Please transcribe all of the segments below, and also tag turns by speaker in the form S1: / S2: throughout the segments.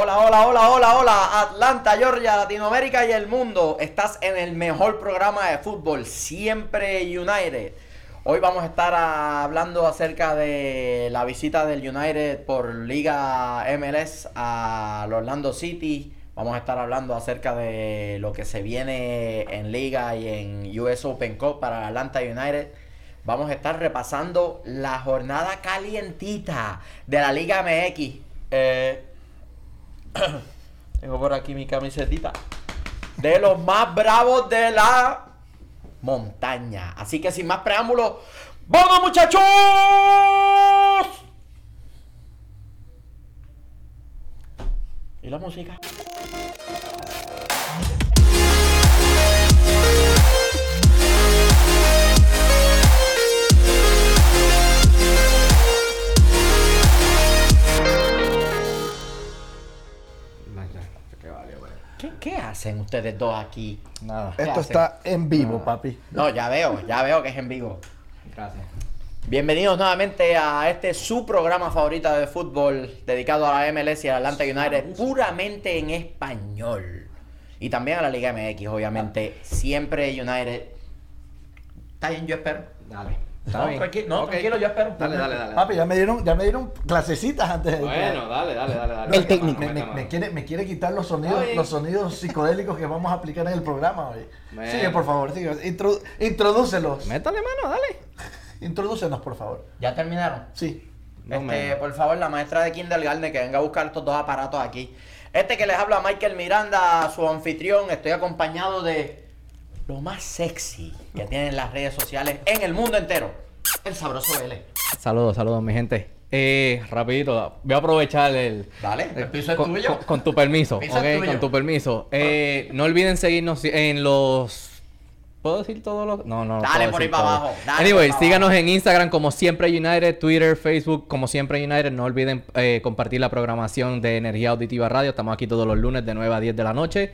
S1: Hola, hola, hola, hola, hola, Atlanta, Georgia, Latinoamérica y el mundo. Estás en el mejor programa de fútbol, siempre United. Hoy vamos a estar hablando acerca de la visita del United por Liga MLS a Orlando City. Vamos a estar hablando acerca de lo que se viene en Liga y en US Open Cup para Atlanta United. Vamos a estar repasando la jornada calientita de la Liga MX. Eh, tengo por aquí mi camisetita. De los más bravos de la montaña. Así que sin más preámbulos, ¡vamos muchachos! ¿Y la música? ¿Qué, qué hacen ustedes dos aquí?
S2: Nada.
S1: ¿Qué
S2: Esto
S1: hacen?
S2: está en vivo, papi.
S1: No, ya veo, ya veo que es en vivo.
S3: Gracias.
S1: Bienvenidos nuevamente a este su programa favorito de fútbol dedicado a la MLS y al Atlanta United, puramente en español. Y también a la Liga MX, obviamente. Siempre United. Está bien, yo espero.
S3: Dale.
S1: No, tranqui- no,
S3: Ok.
S1: tranquilo, yo espero.
S3: Dale, dale, dale.
S2: Papi, ya me dieron, ya me dieron clasecitas antes de
S3: Bueno, dale, dale, dale, dale.
S2: El
S3: técnico.
S2: Me, me- me quiere, me quiere quitar los sonidos, los sonidos psicodélicos que vamos a aplicar en el programa hoy. Sigue, por favor, sigue. Introdu- introdúcelos.
S3: Métale mano, dale.
S2: Introdúcenos, por favor.
S1: ¿Ya terminaron?
S2: Sí.
S3: No
S1: este, por favor, la maestra de kindergarten que venga a buscar estos dos aparatos aquí. Este que les habla Michael Miranda, su anfitrión, estoy acompañado de lo más sexy que tienen las redes sociales en el mundo entero. El sabroso L.
S3: Saludos, saludos, mi gente. Eh, rapidito, voy a aprovechar el...
S1: Dale, el piso es
S3: con,
S1: tuyo.
S3: con- con tu permiso,
S1: Piso es tuyo.
S3: con tu permiso. Eh, no olviden seguirnos en los... ¿Puedo decir todo lo No, no.
S1: Dale
S3: puedo
S1: por ahí para
S3: todo.
S1: abajo, dale
S3: Anyway, síganos
S1: abajo.
S3: en Instagram como siempre United, Twitter, Facebook como siempre United. No olviden eh, compartir la programación de Energía Auditiva Radio. Estamos aquí todos los lunes de 9 a 10 de la noche.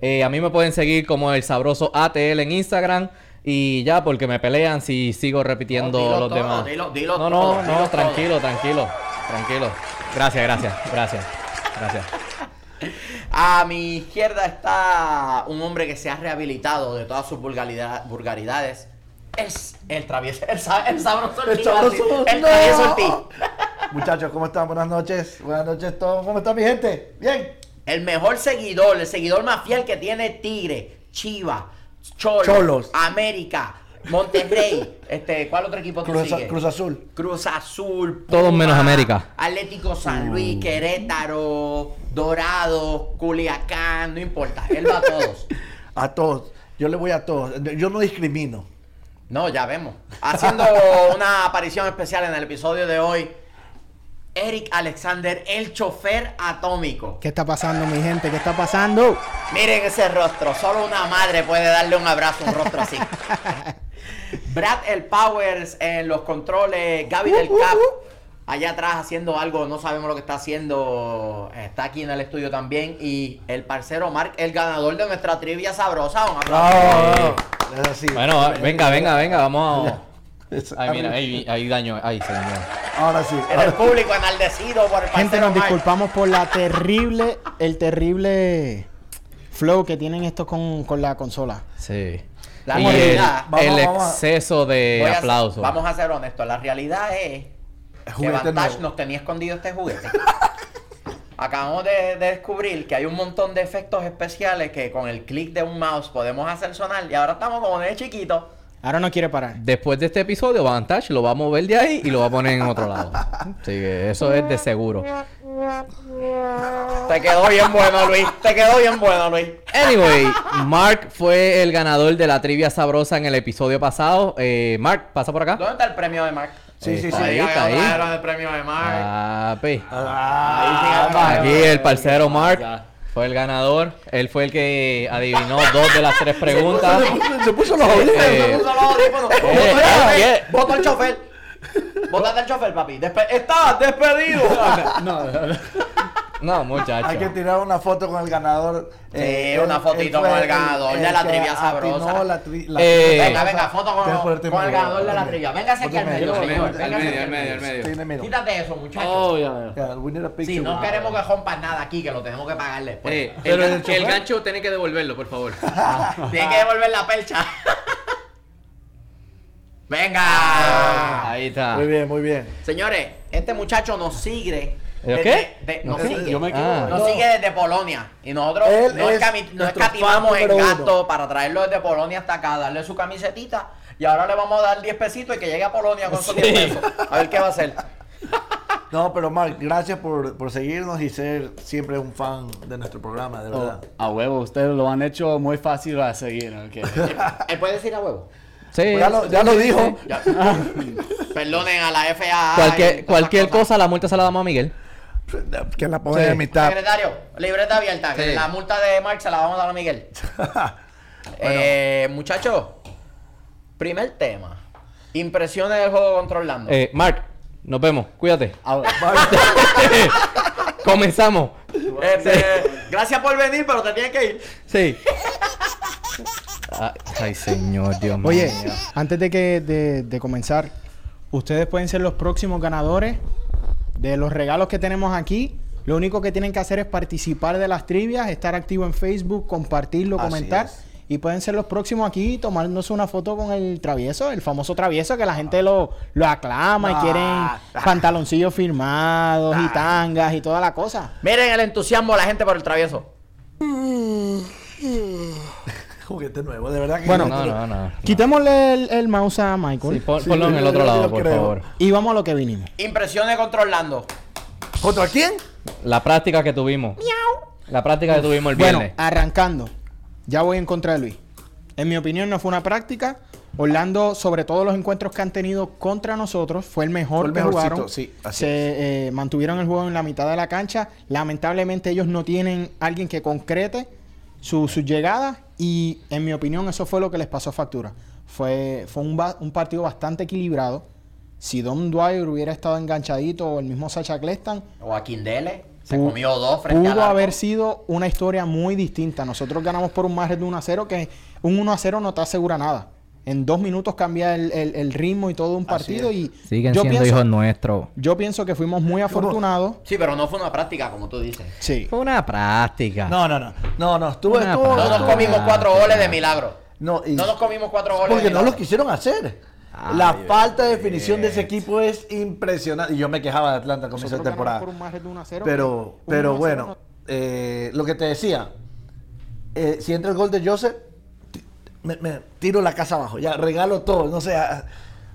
S3: Eh, a mí me pueden seguir como el sabroso ATL en Instagram. Y ya, porque me pelean si sigo repitiendo
S1: No, dilo
S3: los
S1: todo,
S3: demás.
S1: dilo- dilo
S3: no,
S1: todo,
S3: no,
S1: dilo
S3: no,
S1: todo.
S3: tranquilo, tranquilo, tranquilo. Gracias, gracias, gracias, gracias.
S1: A mi izquierda está un hombre que se ha rehabilitado de todas sus vulgaridad- vulgaridades. Es el travieso, el, el sabroso
S2: El sabroso,
S1: El
S2: no.
S1: travieso Ortiz.
S2: Muchachos, ¿cómo están? Buenas noches. Buenas noches todos. ¿Cómo está mi gente? Bien.
S1: El mejor seguidor, el seguidor más fiel que tiene Tigre, Chiva, Cholos,
S2: Cholos.
S1: América, Monterrey. este, ¿Cuál otro equipo tú
S2: Cruz,
S1: sigues?
S2: Cruz Azul.
S1: Cruz Azul.
S3: Todos menos América.
S1: Atlético San Luis, Querétaro, Dorado, Culiacán, no importa. Él va a todos.
S2: A todos. Yo le voy a todos. Yo no discrimino.
S1: No, ya vemos. Haciendo una aparición especial en el episodio de hoy, Eric Alexander, el chofer atómico.
S4: ¿Qué está pasando, mi gente? ¿Qué está pasando?
S1: Miren ese rostro, solo una madre puede darle un abrazo a un rostro así. Brad el Powers en los controles, Gaby del Cap allá atrás haciendo algo, no sabemos lo que está haciendo, está aquí en el estudio también y el parcero Mark, el ganador de nuestra trivia sabrosa, un aplauso.
S3: Bueno, venga, venga, venga, vamos a... Ay, mira, ahí, ahí daño, ahí se dañó.
S2: Ahora sí.
S1: En el público enaldecido por el
S4: Gente, nos disculpamos por la terrible, el terrible flow que tienen estos con, con la consola.
S3: Sí.
S1: La
S3: y el,
S1: realidad-
S2: Vamos,
S3: el
S2: vamos a-
S3: exceso de aplausos.
S1: vamos a ser honestos, la realidad es que Vantage nos tenía escondido este juguete. Acabamos de, de descubrir que hay un montón de efectos especiales que con el clic de un mouse podemos hacer sonar y ahora estamos como de chiquito.
S4: Ahora no quiere parar.
S3: Después de este episodio, Vantage lo va a mover de ahí y lo va a poner en otro lado. Así que eso es de seguro.
S1: Te quedó bien bueno, Luis. Te quedó bien bueno, Luis.
S3: Anyway, Mark fue el ganador de la trivia sabrosa en el episodio pasado. Eh, Mark, pasa por acá.
S1: ¿Dónde está el premio de Mark?
S2: Sí, sí,
S3: Está
S2: sí.
S3: ahí, está ahí.
S1: el premio de Mark.
S3: Papi.
S2: Ah,
S3: Aquí el parcero Mark fue el ganador. Él fue el que adivinó dos de las tres preguntas.
S2: Se puso, se puso los audífonos.
S3: Eh,
S1: Se puso los audífonos.
S3: eh,
S1: Votó
S3: eh,
S1: chofer.
S3: Eh.
S1: Votó el chofer. Al papi. Despe- ¡Estás despedido!
S3: No, muchacho.
S2: Hay que tirar una foto con el ganador.
S1: Sí, una fotito con el ganador de la trivia sabrosa.
S2: la tri- la
S3: Eh,
S2: trivia
S1: Venga, venga, foto con, con el ganador de la trivia. Véngase aquí al medio, señor. Véngase
S3: medio, al
S1: al
S3: medio, al medio.
S2: Tiene medio.
S1: Quítate eso, muchacho.
S3: Oh.
S2: Yeah.
S1: Sí, no
S2: Wow.
S1: queremos que rompan nada aquí, que lo tenemos que pagar después.
S3: Eh, el,
S2: el
S3: gancho tiene que devolverlo, por favor.
S1: Tienen que devolver la percha. Venga.
S3: Ahí está.
S2: Muy bien, muy bien.
S1: Señores, este muchacho nos sigue.
S3: ¿De qué?
S1: de-
S2: No,
S1: nos sigue.
S2: yo me.
S1: Nos
S2: No.
S1: sigue desde Polonia. Y nosotros
S2: Él
S1: no,
S2: es
S1: no escatimamos en gasto
S2: uno.
S1: para traerlo desde Polonia hasta acá, darle su camisetita. Y ahora le vamos a dar 10 pesitos y que llegue a Polonia con esos
S3: Sí.
S1: 10 pesos. A ver qué va a hacer.
S2: No, pero Mark, gracias por, por seguirnos y ser siempre un fan de nuestro programa, de verdad.
S5: A huevo, ustedes lo han hecho muy fácil a seguir, ¿ok?
S1: ¿Él puede decir a huevo?
S3: Sí.
S2: Ya lo, ya lo dijo.
S1: Ya. Perdonen a la FAA.
S3: Cualquier, cualquier cosa, la multa se la damos a Miguel.
S2: Que la pongan
S3: Sí.
S2: en mitad.
S1: Secretario, libreta abierta. que. La multa de Mark se la vamos a dar a Miguel. Eh, muchachos, primer tema. Impresiones del juego contra Orlando.
S3: Eh, Mark, nos vemos. Cuídate. Comenzamos.
S1: Este, Gracias por venir, pero te tienes que ir.
S3: Sí. Ay, ay, señor, Dios mío.
S4: Oye, antes de que de, de comenzar, ustedes pueden ser los próximos ganadores de los regalos que tenemos aquí. Lo único que tienen que hacer es participar de las trivias, estar activo en Facebook, compartirlo,
S2: Así
S4: comentar.
S2: es.
S4: Y pueden ser los próximos aquí tomándose una foto con el travieso, el famoso travieso que la gente lo, lo aclama y
S2: Ah.
S4: quieren pantaloncillos firmados y tangas y toda la cosa.
S1: Miren el entusiasmo de la gente por el travieso.
S2: Juguete nuevo, de verdad que
S4: Bueno,
S3: No, no, no.
S4: Quitémosle el, el mouse a Michael
S3: Sí, pon-
S2: Sí,
S3: ponlo en el otro lado, por
S2: creo.
S3: favor.
S4: y vamos a lo que vinimos.
S1: Impresiones contra Orlando.
S2: ¿Contra quién?
S3: La práctica que tuvimos. La práctica que tuvimos el
S4: Bueno,
S3: viernes.
S4: arrancando. Ya voy en contra de Luis. En mi opinión no fue una práctica. Orlando, sobre todos los encuentros que han tenido contra nosotros, fue el mejor
S2: Fue el
S4: que jugaron.
S2: sí, así
S4: Se eh, mantuvieron el juego en la mitad de la cancha. Lamentablemente ellos no tienen alguien que concrete su- sus llegadas y en mi opinión eso fue lo que les pasó factura. Fue, fue un, un partido bastante equilibrado. Si Don Dwyer hubiera estado enganchadito o el mismo Sacha Cleston,
S1: O a Kindele. Se comió dos frente
S4: Pudo
S1: arco.
S4: haber sido una historia muy distinta. Nosotros ganamos por un margen de 1 a 0 que un 1 a 0 no te asegura nada. En dos minutos cambia el, el- el ritmo y todo un partido y
S3: Siguen
S4: yo
S3: siendo
S4: pienso,
S3: hijos nuestros.
S4: yo pienso que fuimos muy afortunados.
S1: Sí, pero no fue una práctica, como tú dices.
S4: Sí.
S3: Fue una práctica.
S2: No, no, no. No, no. Estuvo, estuvo,
S1: No nos
S3: práctica.
S1: comimos cuatro goles de milagro.
S2: No, y-
S1: No nos comimos cuatro goles
S2: Porque
S1: de
S2: no
S1: milagro.
S2: lo quisieron hacer. la falta de definición de ese equipo es impresionante. Y yo me quejaba de Atlanta con esa temporada.
S4: ganamos por un margen de 1 a 0.
S2: Pero, pero
S4: 1 a 0
S2: bueno,
S4: no-
S2: eh, lo que te decía, eh, si entra el gol de Joseph, me, me tiro la casa abajo, ya regalo todo, no sé,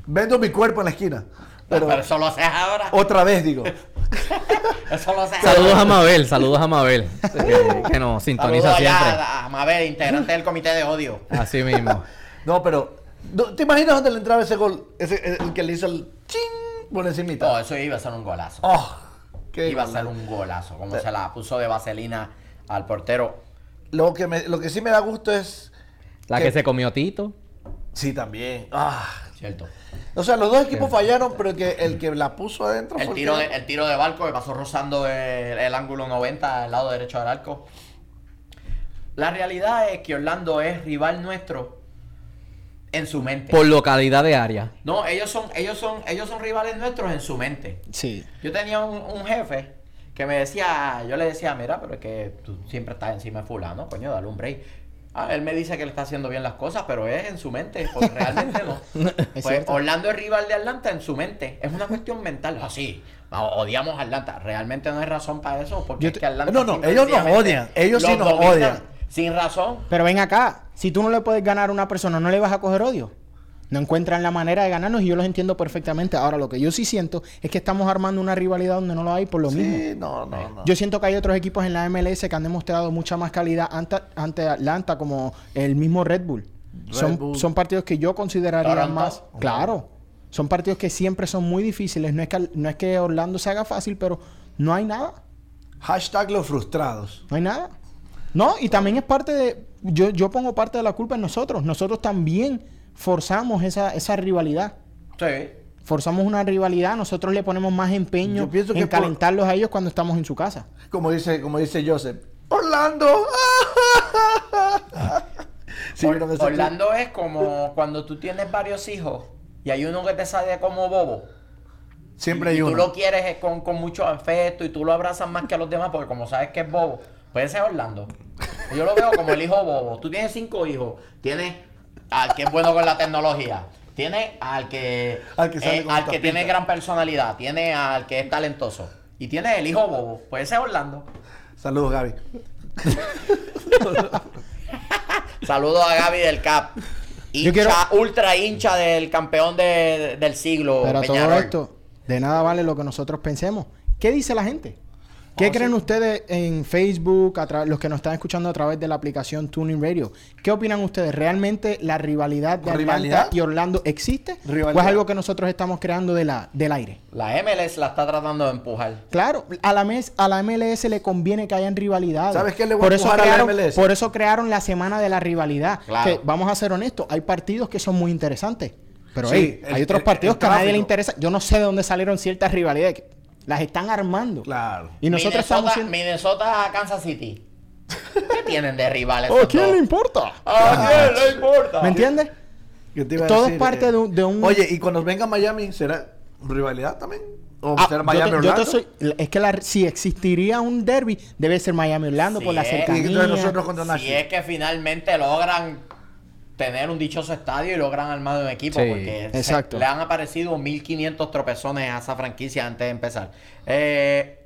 S2: vendo mi cuerpo en la esquina.
S1: Pero,
S2: Pero
S1: eso lo haces ahora.
S2: otra vez digo,
S1: Eso lo haces
S3: Saludos a. Mabel, saludos a Mabel. que, que nos sintoniza
S1: Saludos allá
S3: siempre.
S1: a Mabel, integrante del comité de odio.
S3: Así mismo.
S2: no, pero, ¿te imaginas dónde le entraba ese gol? Ese, el que le hizo el ching por encimita.
S1: No, eso iba a ser un golazo.
S2: Oh, qué
S1: iba a ser un golazo. Como se la puso de vaselina al portero.
S2: Lo que, me, lo que sí me da gusto es,
S3: La que se comió Tito.
S2: sí, también. Ah.
S1: Cierto.
S2: O sea, los dos equipos fallaron, pero que el que la puso adentro
S1: El
S2: fue
S1: tiro,
S2: que-
S1: de, el tiro de barco que pasó rozando el, el ángulo 90 al lado derecho del arco. La realidad es que Orlando es rival nuestro en su mente.
S3: Por localidad de área.
S1: No, ellos son, ellos son, ellos son rivales nuestros en su mente.
S4: Sí.
S1: Yo tenía un, un jefe que me decía, yo le decía, mira, pero es que tú siempre estás encima de fulano, coño, dale un break. Ah, él me dice que le está haciendo bien las cosas, pero es en su mente, porque realmente no.
S4: Es
S1: pues
S4: cierto.
S1: Orlando es rival de Atlanta en su mente. Es una cuestión mental. Así, odiamos a Atlanta. Realmente no hay razón para eso, porque es que Atlanta.
S2: No, no, ellos nos odian, ellos sí nos odian.
S1: Sin razón.
S4: Pero ven acá, si tú no le puedes ganar a una persona, ¿no le vas a coger odio? No encuentran la manera de ganarnos y yo los entiendo perfectamente. Ahora, lo que yo sí siento es que estamos armando una rivalidad donde no lo hay por lo mismo.
S2: Sí, no, no, no.
S4: Yo siento que hay otros equipos en la MLS que han demostrado mucha más calidad ante, ante Atlanta, como el mismo Red Bull.
S2: Red
S4: son,
S2: Bull.
S4: son partidos que yo consideraría más. Claro. Son partidos que siempre son muy difíciles. No es, que, no es que Orlando se haga fácil, pero no hay nada.
S2: Hashtag los frustrados.
S4: No hay nada. No, y también es parte de. Yo, yo pongo parte de la culpa en nosotros. Nosotros también forzamos esa, esa rivalidad.
S1: Sí.
S4: forzamos una rivalidad, nosotros le ponemos más empeño
S2: Yo pienso
S4: en
S2: que por-
S4: calentarlos a ellos cuando estamos en su casa.
S2: Como dice, como dice Joseph. Orlando. Sí,
S1: Or-
S2: vieron ese
S1: Orlando es como cuando tú tienes varios hijos y hay uno que te sale como bobo.
S2: Siempre
S1: y,
S2: hay
S1: y tú
S2: uno.
S1: lo quieres eh, con, con mucho afecto y tú lo abrazas más que a los demás porque como sabes que es bobo, puede ser Orlando. Yo lo veo como el hijo bobo. Tú tienes cinco hijos, tienes al que es bueno con la tecnología, tienes al que,
S2: Al que sale
S1: eh, al que tiene gran personalidad, tiene al que es talentoso y tienes el hijo bobo, puede ser Orlando.
S2: Saludos, Gaby.
S1: Saludos a Gaby del Cap. Hincha,
S4: Yo quiero-
S1: ultra hincha del campeón de- del siglo.
S4: Pero todo esto, de nada vale lo que nosotros pensemos. ¿Qué dice la gente? ¿Qué
S1: Oh,
S4: creen
S1: sí.
S4: ustedes en Facebook, a los que nos están escuchando a través de la aplicación Tuning Radio? ¿Qué opinan ustedes? ¿Realmente la rivalidad de
S2: ¿Rivalidad?
S4: Atlanta y Orlando existe? ¿O
S2: Rivalidad.
S4: es algo que nosotros estamos creando de la, del aire?
S1: La MLS la está tratando de empujar.
S4: Claro, a la, mes- a la MLS le conviene que hayan rivalidades.
S2: ¿Sabes qué le voy a
S4: por eso
S2: empujar a la
S4: crearon,
S2: MLS?
S4: Por eso crearon la semana de la rivalidad.
S1: Claro.
S4: Que, vamos a ser honestos, hay partidos que son muy interesantes. Pero
S2: Sí,
S4: hey,
S2: el-
S4: hay otros partidos
S2: el
S4: que a nadie le interesa. Yo no sé de dónde salieron ciertas rivalidades. Las están armando.
S2: Claro.
S4: Y nosotros
S1: Minnesota,
S4: estamos siendo...
S1: Minnesota a Kansas City. ¿Qué tienen de rivales?
S4: Oh,
S1: esos
S4: ¿quién
S1: dos?
S4: le importa?
S1: ¿A quién le importa?
S4: ¿Me entiendes?
S2: ¿Qué te iba a
S4: Todo es parte
S2: Eh,
S4: de un- de un-
S2: Oye, y cuando venga Miami, ¿será rivalidad también? ¿O
S4: Ah,
S2: será
S4: yo
S2: Miami
S4: te- yo te
S2: Orlando?
S4: soy- es que la- si existiría un derby, debe ser Miami Orlando
S1: Sí,
S4: por la
S1: es.
S2: Y
S4: cercanía.
S2: entonces nosotros contra
S1: Si
S2: Nashville.
S1: es que finalmente logran tener un dichoso estadio y logran armar un equipo
S3: Sí,
S1: porque se-
S4: exacto.
S1: le han aparecido 1500 tropezones a esa franquicia antes de empezar. Eh,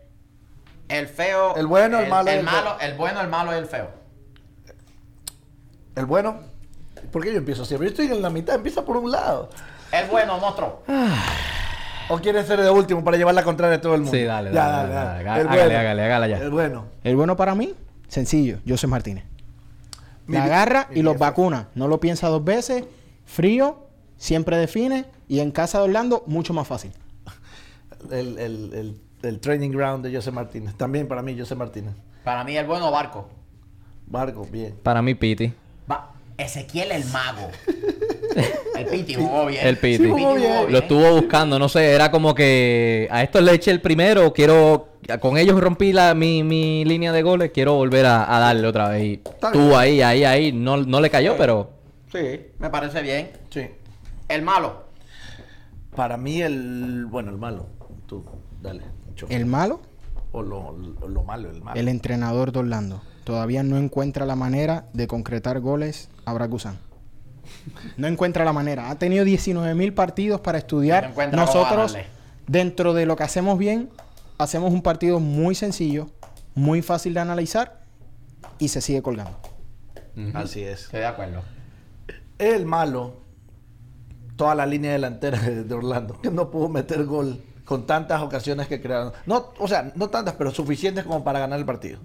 S1: el feo.
S2: El bueno, el malo
S1: El,
S2: el
S1: malo, el bueno, el malo y el feo.
S2: El bueno. ¿Por qué yo empiezo siempre? Yo estoy en la mitad, empieza por un lado.
S1: El bueno, monstruo.
S2: ¿O quieres ser de último para llevar la contraria a todo el mundo?
S3: Sí, dale,
S2: Ya,
S3: dale, dale, dale.
S2: El
S3: Hágale,
S2: bueno.
S3: hágale, hágale ya.
S2: El bueno.
S4: El bueno para mí, sencillo, José Martínez.
S2: Mi
S4: La agarra
S2: mi
S4: y los vacuna. No lo piensa dos veces. Frío, siempre define. Y en casa de Orlando, mucho más fácil.
S2: El, el, el, el training ground de José Martínez. También para mí, José Martínez.
S1: Para mí, el bueno, Barco.
S2: Barco, bien.
S3: Para mí, Piti.
S1: Va, Ezequiel el mago. el Piti jugó bien.
S3: El Piti.
S2: Sí, jugó bien.
S3: Lo estuvo buscando, no sé, era como que a estos le eché el primero, quiero, con ellos rompí la, mi, mi línea de goles, quiero volver a, a darle otra vez. Y
S2: bien.
S3: ahí, ahí, ahí, no, no le cayó, pero
S1: Sí, me parece bien.
S2: Sí.
S1: El malo.
S2: Para mí, el. Bueno, el malo. Tú, dale.
S4: El malo,
S2: O lo, lo, lo malo, el malo.
S4: el entrenador de Orlando. Todavía no encuentra la manera de concretar goles a Brad Guzan. No encuentra la manera. Ha tenido 19 mil partidos para estudiar.
S1: No
S4: Nosotros, dentro de lo que hacemos bien, hacemos un partido muy sencillo, muy fácil de analizar y se sigue colgando.
S2: Así es.
S1: Estoy de acuerdo.
S2: El malo, toda la línea delantera de, Orlando, que no pudo meter gol con tantas ocasiones que crearon. No, o sea, no tantas, pero suficientes como para ganar el partido.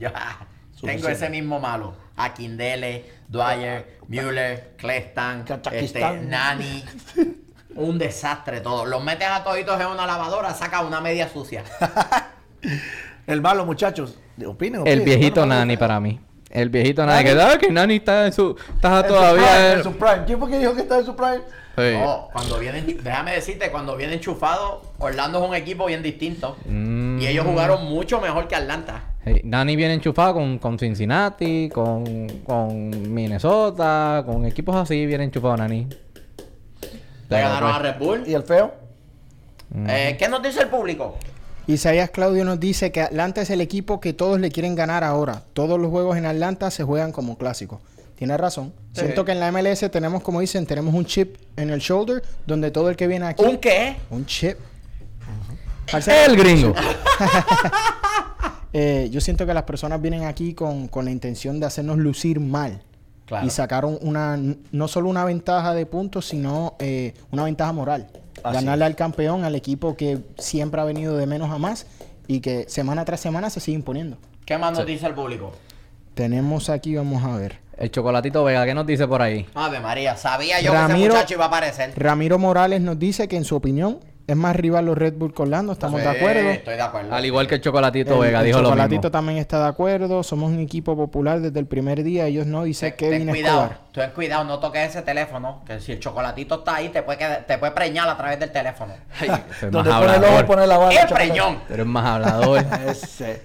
S1: Tengo ese mismo malo. Akindele, Dwyer, Müller, Clestan, este,
S2: Kachakistán.
S1: Nani. Un desastre todo. Los metes a toditos en una lavadora, saca una media sucia.
S2: El malo, muchachos, opinen.
S3: el
S2: opinen.
S3: viejito
S2: Bueno,
S3: Nani para mí. El viejito Nani, que, ah, que Nani está en su, está
S2: En su
S3: todavía
S2: prime,
S3: en-
S2: en su prime. ¿Quién fue que dijo que está en su prime?
S3: Sí.
S1: No, cuando vienen, déjame decirte, cuando viene enchufado, Orlando es un equipo bien distinto.
S3: Mm.
S1: Y ellos jugaron mucho mejor que Atlanta.
S3: Sí, Nani viene enchufado con, con Cincinnati, con, con Minnesota, con equipos así, viene enchufado Nani.
S1: Le ganaron
S3: pues,
S1: a Red Bull.
S2: ¿Y el feo?
S1: Eh, ¿Qué nos dice el público?
S4: Isaías Claudio nos dice que Atlanta es el equipo que todos le quieren ganar ahora. Todos los juegos en Atlanta se juegan como clásicos. Tiene razón.
S1: Sí.
S4: Siento que en la MLS tenemos, como dicen, tenemos un chip en el shoulder donde todo el que viene aquí...
S1: ¿Un qué?
S4: Un chip.
S3: El gringo.
S4: eh, yo siento que las personas vienen aquí con, con la intención de hacernos lucir mal.
S1: Claro.
S4: Y sacaron una, no solo una ventaja de puntos, sino eh, una ventaja moral.
S2: Así
S4: Ganarle al campeón, al equipo que siempre ha venido de menos a más y que semana tras semana se sigue imponiendo.
S1: ¿Qué más nos dice el público?
S4: Tenemos aquí, vamos a ver.
S3: El chocolatito Vega, ¿qué nos dice por ahí?
S1: Ave María, sabía yo que ese muchacho iba a aparecer.
S4: Ramiro Morales nos dice que en su opinión es más rival los Red Bull que Orlando, estamos de
S1: Sí,
S4: acuerdo.
S1: Estoy de acuerdo.
S3: Al igual que el Chocolatito
S4: El,
S3: Vega
S4: el
S3: dijo lo
S4: Chocolatito
S3: mismo.
S4: también está de acuerdo. Somos un equipo popular desde el primer día. Ellos no, dice
S1: Ten, ten cuidado,
S4: Escobar.
S1: ten cuidado, no toques ese teléfono, que si el chocolatito está ahí, te puede, quedar- te puede preñar a través del teléfono.
S3: Ay, eres más
S2: Donde pone el ojo,
S3: hablador.
S2: pone la bala.
S1: ¡El
S2: chocolate.
S1: preñón!
S3: Tú eres más hablador.
S2: Ese.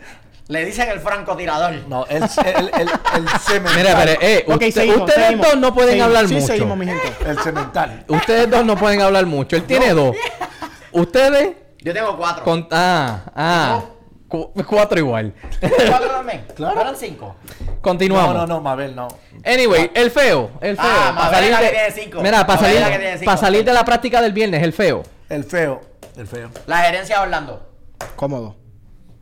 S1: Le dicen el francotirador.
S2: No, el, el, el, el cemental.
S3: Mira, pero, eh,
S4: Ok,
S3: usted-
S4: seguimos,
S3: ustedes
S4: seguimos.
S3: dos no pueden
S4: Seguimos.
S3: hablar
S4: sí,
S3: mucho.
S4: seguimos, mi gente.
S2: El cemental.
S3: Ustedes dos no pueden hablar mucho. Él tiene dos. Ustedes
S1: Yo tengo cuatro.
S3: con ah, ah, cu- cuatro igual.
S1: ¿Cuatro también?
S2: Claro.
S1: ¿No eran cinco?
S3: Continuamos.
S2: No, no, no, Mabel, no.
S3: Anyway, el feo, el feo.
S1: Ah,
S3: Pa'
S1: Mabel es la
S3: salir
S1: que
S3: de-
S1: tiene cinco.
S3: Mira, para
S1: Mabel
S3: salir,
S1: la que tiene cinco.
S3: pa' salir de la práctica del viernes, el feo.
S2: El feo. El feo.
S1: La gerencia de Orlando.
S4: Cómodo.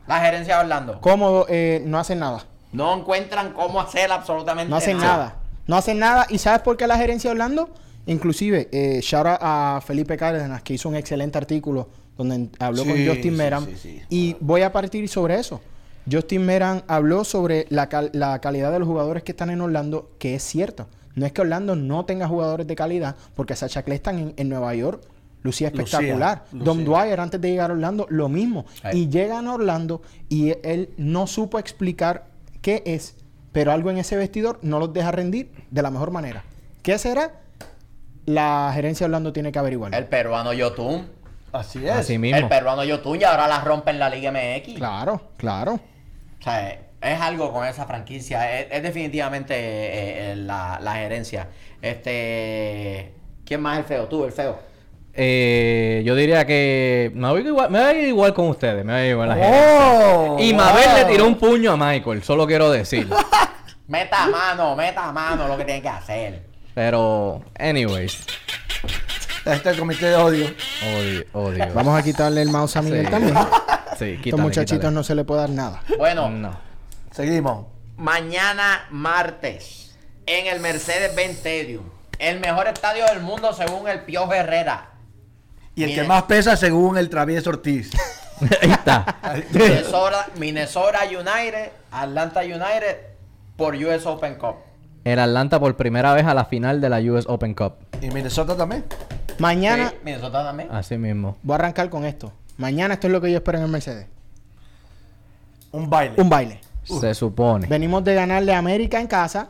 S1: La gerencia de Orlando.
S4: Cómodo, eh, no hacen nada.
S1: No encuentran cómo hacer absolutamente
S4: No hacen nada. No hacen nada. ¿Y sabes por qué la gerencia de Orlando? Inclusive, eh, shout out a Felipe Cárdenas, que hizo un excelente artículo donde habló con Justin
S2: sí,
S4: Meram.
S2: sí, sí.
S4: Y voy a partir sobre eso. Justin Meram habló sobre la, cal- la calidad de los jugadores que están en Orlando, que es cierto. No es que Orlando no tenga jugadores de calidad, porque Sacha Cleston en, en Nueva York lucía espectacular.
S2: lucía.
S4: Dom Dwyer antes de llegar a Orlando, lo mismo.
S1: Ahí.
S4: Y llegan a Orlando y él no supo explicar qué es, pero algo en ese vestidor no los deja rendir de la mejor manera. ¿Qué será? La gerencia de Orlando tiene que averiguarlo.
S1: El peruano Yotun.
S2: Así es.
S3: Así mismo.
S1: El peruano Yotun y ahora la rompen la Liga MX.
S4: Claro, claro.
S1: O sea, es algo con esa franquicia. Es, es definitivamente eh, eh, la, la gerencia. Este. ¿Quién más es el feo? Tú, el feo.
S3: Eh, yo diría que me voy igual, me voy a ir igual con ustedes, me voy a ir igual a la
S2: Oh,
S3: gerencia. Y Mabel
S2: wow.
S3: le tiró un puño a Michael, solo quiero decir.
S1: Meta a mano, meta a mano lo que tiene que hacer.
S3: Pero, anyways,
S2: Este es el comité de odio.
S3: odio, odio.
S4: Vamos a quitarle el mouse a Miguel
S3: Sí.
S4: también.
S3: Sí,
S4: Estos
S3: quítale,
S4: muchachitos
S3: quítale.
S4: no se le puede dar nada.
S1: Bueno,
S3: No.
S2: Seguimos.
S1: mañana martes en el Mercedes-Benz Stadium. El mejor estadio del mundo según el Piojo Herrera.
S2: Y el que más pesa según el travieso Ortiz.
S3: Ahí está.
S1: Minnesota, Minnesota United, Atlanta United por US Open Cup.
S3: El Atlanta por primera vez a la final de la US Open Cup.
S2: y Minnesota también.
S4: Mañana,
S1: Sí, Minnesota también.
S3: Así mismo.
S4: voy a arrancar con esto. Mañana esto es lo que yo espero en el Mercedes.
S2: Un baile.
S4: Un baile.
S3: Se supone.
S4: Venimos de ganarle a América en casa.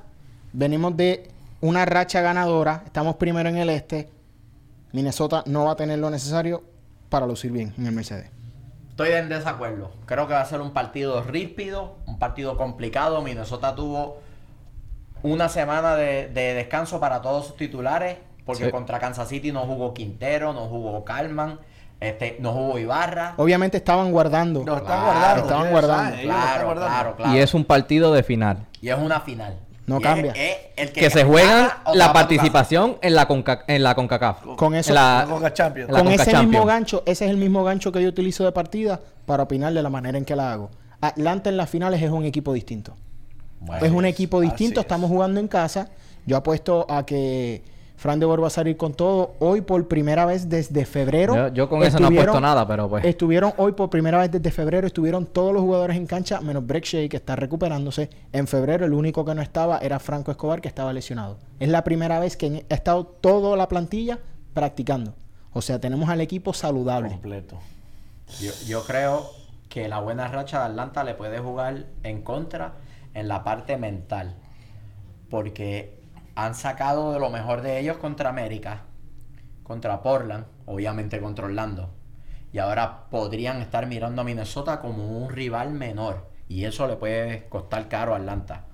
S4: Venimos de una racha ganadora. Estamos primero en el este. Minnesota no va a tener lo necesario para lucir bien en el Mercedes.
S1: Estoy en desacuerdo. Creo que va a ser un partido ríspido, un partido complicado. Minnesota tuvo una semana de, de descanso para todos sus titulares, porque
S3: Sí.
S1: contra Kansas City no jugó Quintero, no jugó Calman, este, no jugó Ibarra.
S4: Obviamente estaban guardando.
S2: Lo están
S1: Claro,
S2: guardando.
S4: estaban guardando.
S1: Claro,
S2: guardando.
S1: claro, claro.
S3: Y es un partido de final.
S1: Y es una final.
S4: No
S1: Y
S4: cambia.
S1: es el
S3: Que se
S1: o
S3: la participación en la, Conca- en la CONCACAF.
S4: Con eso-
S3: En la-
S2: La Conca Champions.
S3: la
S4: Con
S3: Conca
S4: ese mismo gancho, ese es el mismo gancho que yo utilizo de partida para opinar de la manera en que la hago. Atlanta en las finales es un equipo distinto.
S1: Bueno,
S4: es un equipo distinto,
S2: es.
S4: estamos jugando en casa. Yo apuesto a que Fran de Boer va a salir con todo. Hoy por primera vez desde febrero.
S3: Yo- yo con eso no apuesto nada, pero pues.
S4: Estuvieron hoy por primera vez desde febrero, estuvieron todos los jugadores en cancha, menos Break Shea, que está recuperándose. En febrero el único que no estaba era Franco Escobar, que estaba lesionado. Es la primera vez que ha estado toda la plantilla practicando. O sea, tenemos al equipo saludable.
S2: Completo.
S1: Yo, yo creo que la buena racha de Atlanta le puede jugar en contra en la parte mental. Porque han sacado de lo mejor de ellos contra América, contra Portland, obviamente contra Orlando. Y ahora podrían estar mirando a Minnesota como un rival menor. Y eso le puede costar caro a Atlanta.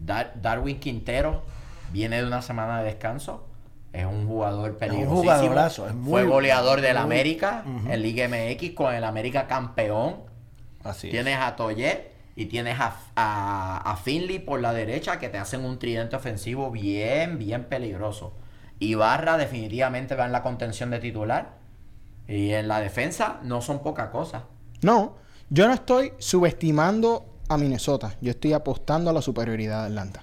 S1: Dar- Darwin Quintero viene de una semana de descanso. Es un jugador peligrosísimo.
S2: jugadorazo, es muy-
S1: Fue goleador del
S2: muy-
S1: América en Liga MX con el América campeón.
S2: Así es.
S1: Tienes a Toyet y tienes a, a, a Finley por la derecha que te hacen un tridente ofensivo bien, bien peligroso. Ibarra definitivamente va en la contención de titular. Y en la defensa no son poca cosa.
S4: No, yo no estoy subestimando a Minnesota. Yo estoy apostando a la superioridad de Atlanta.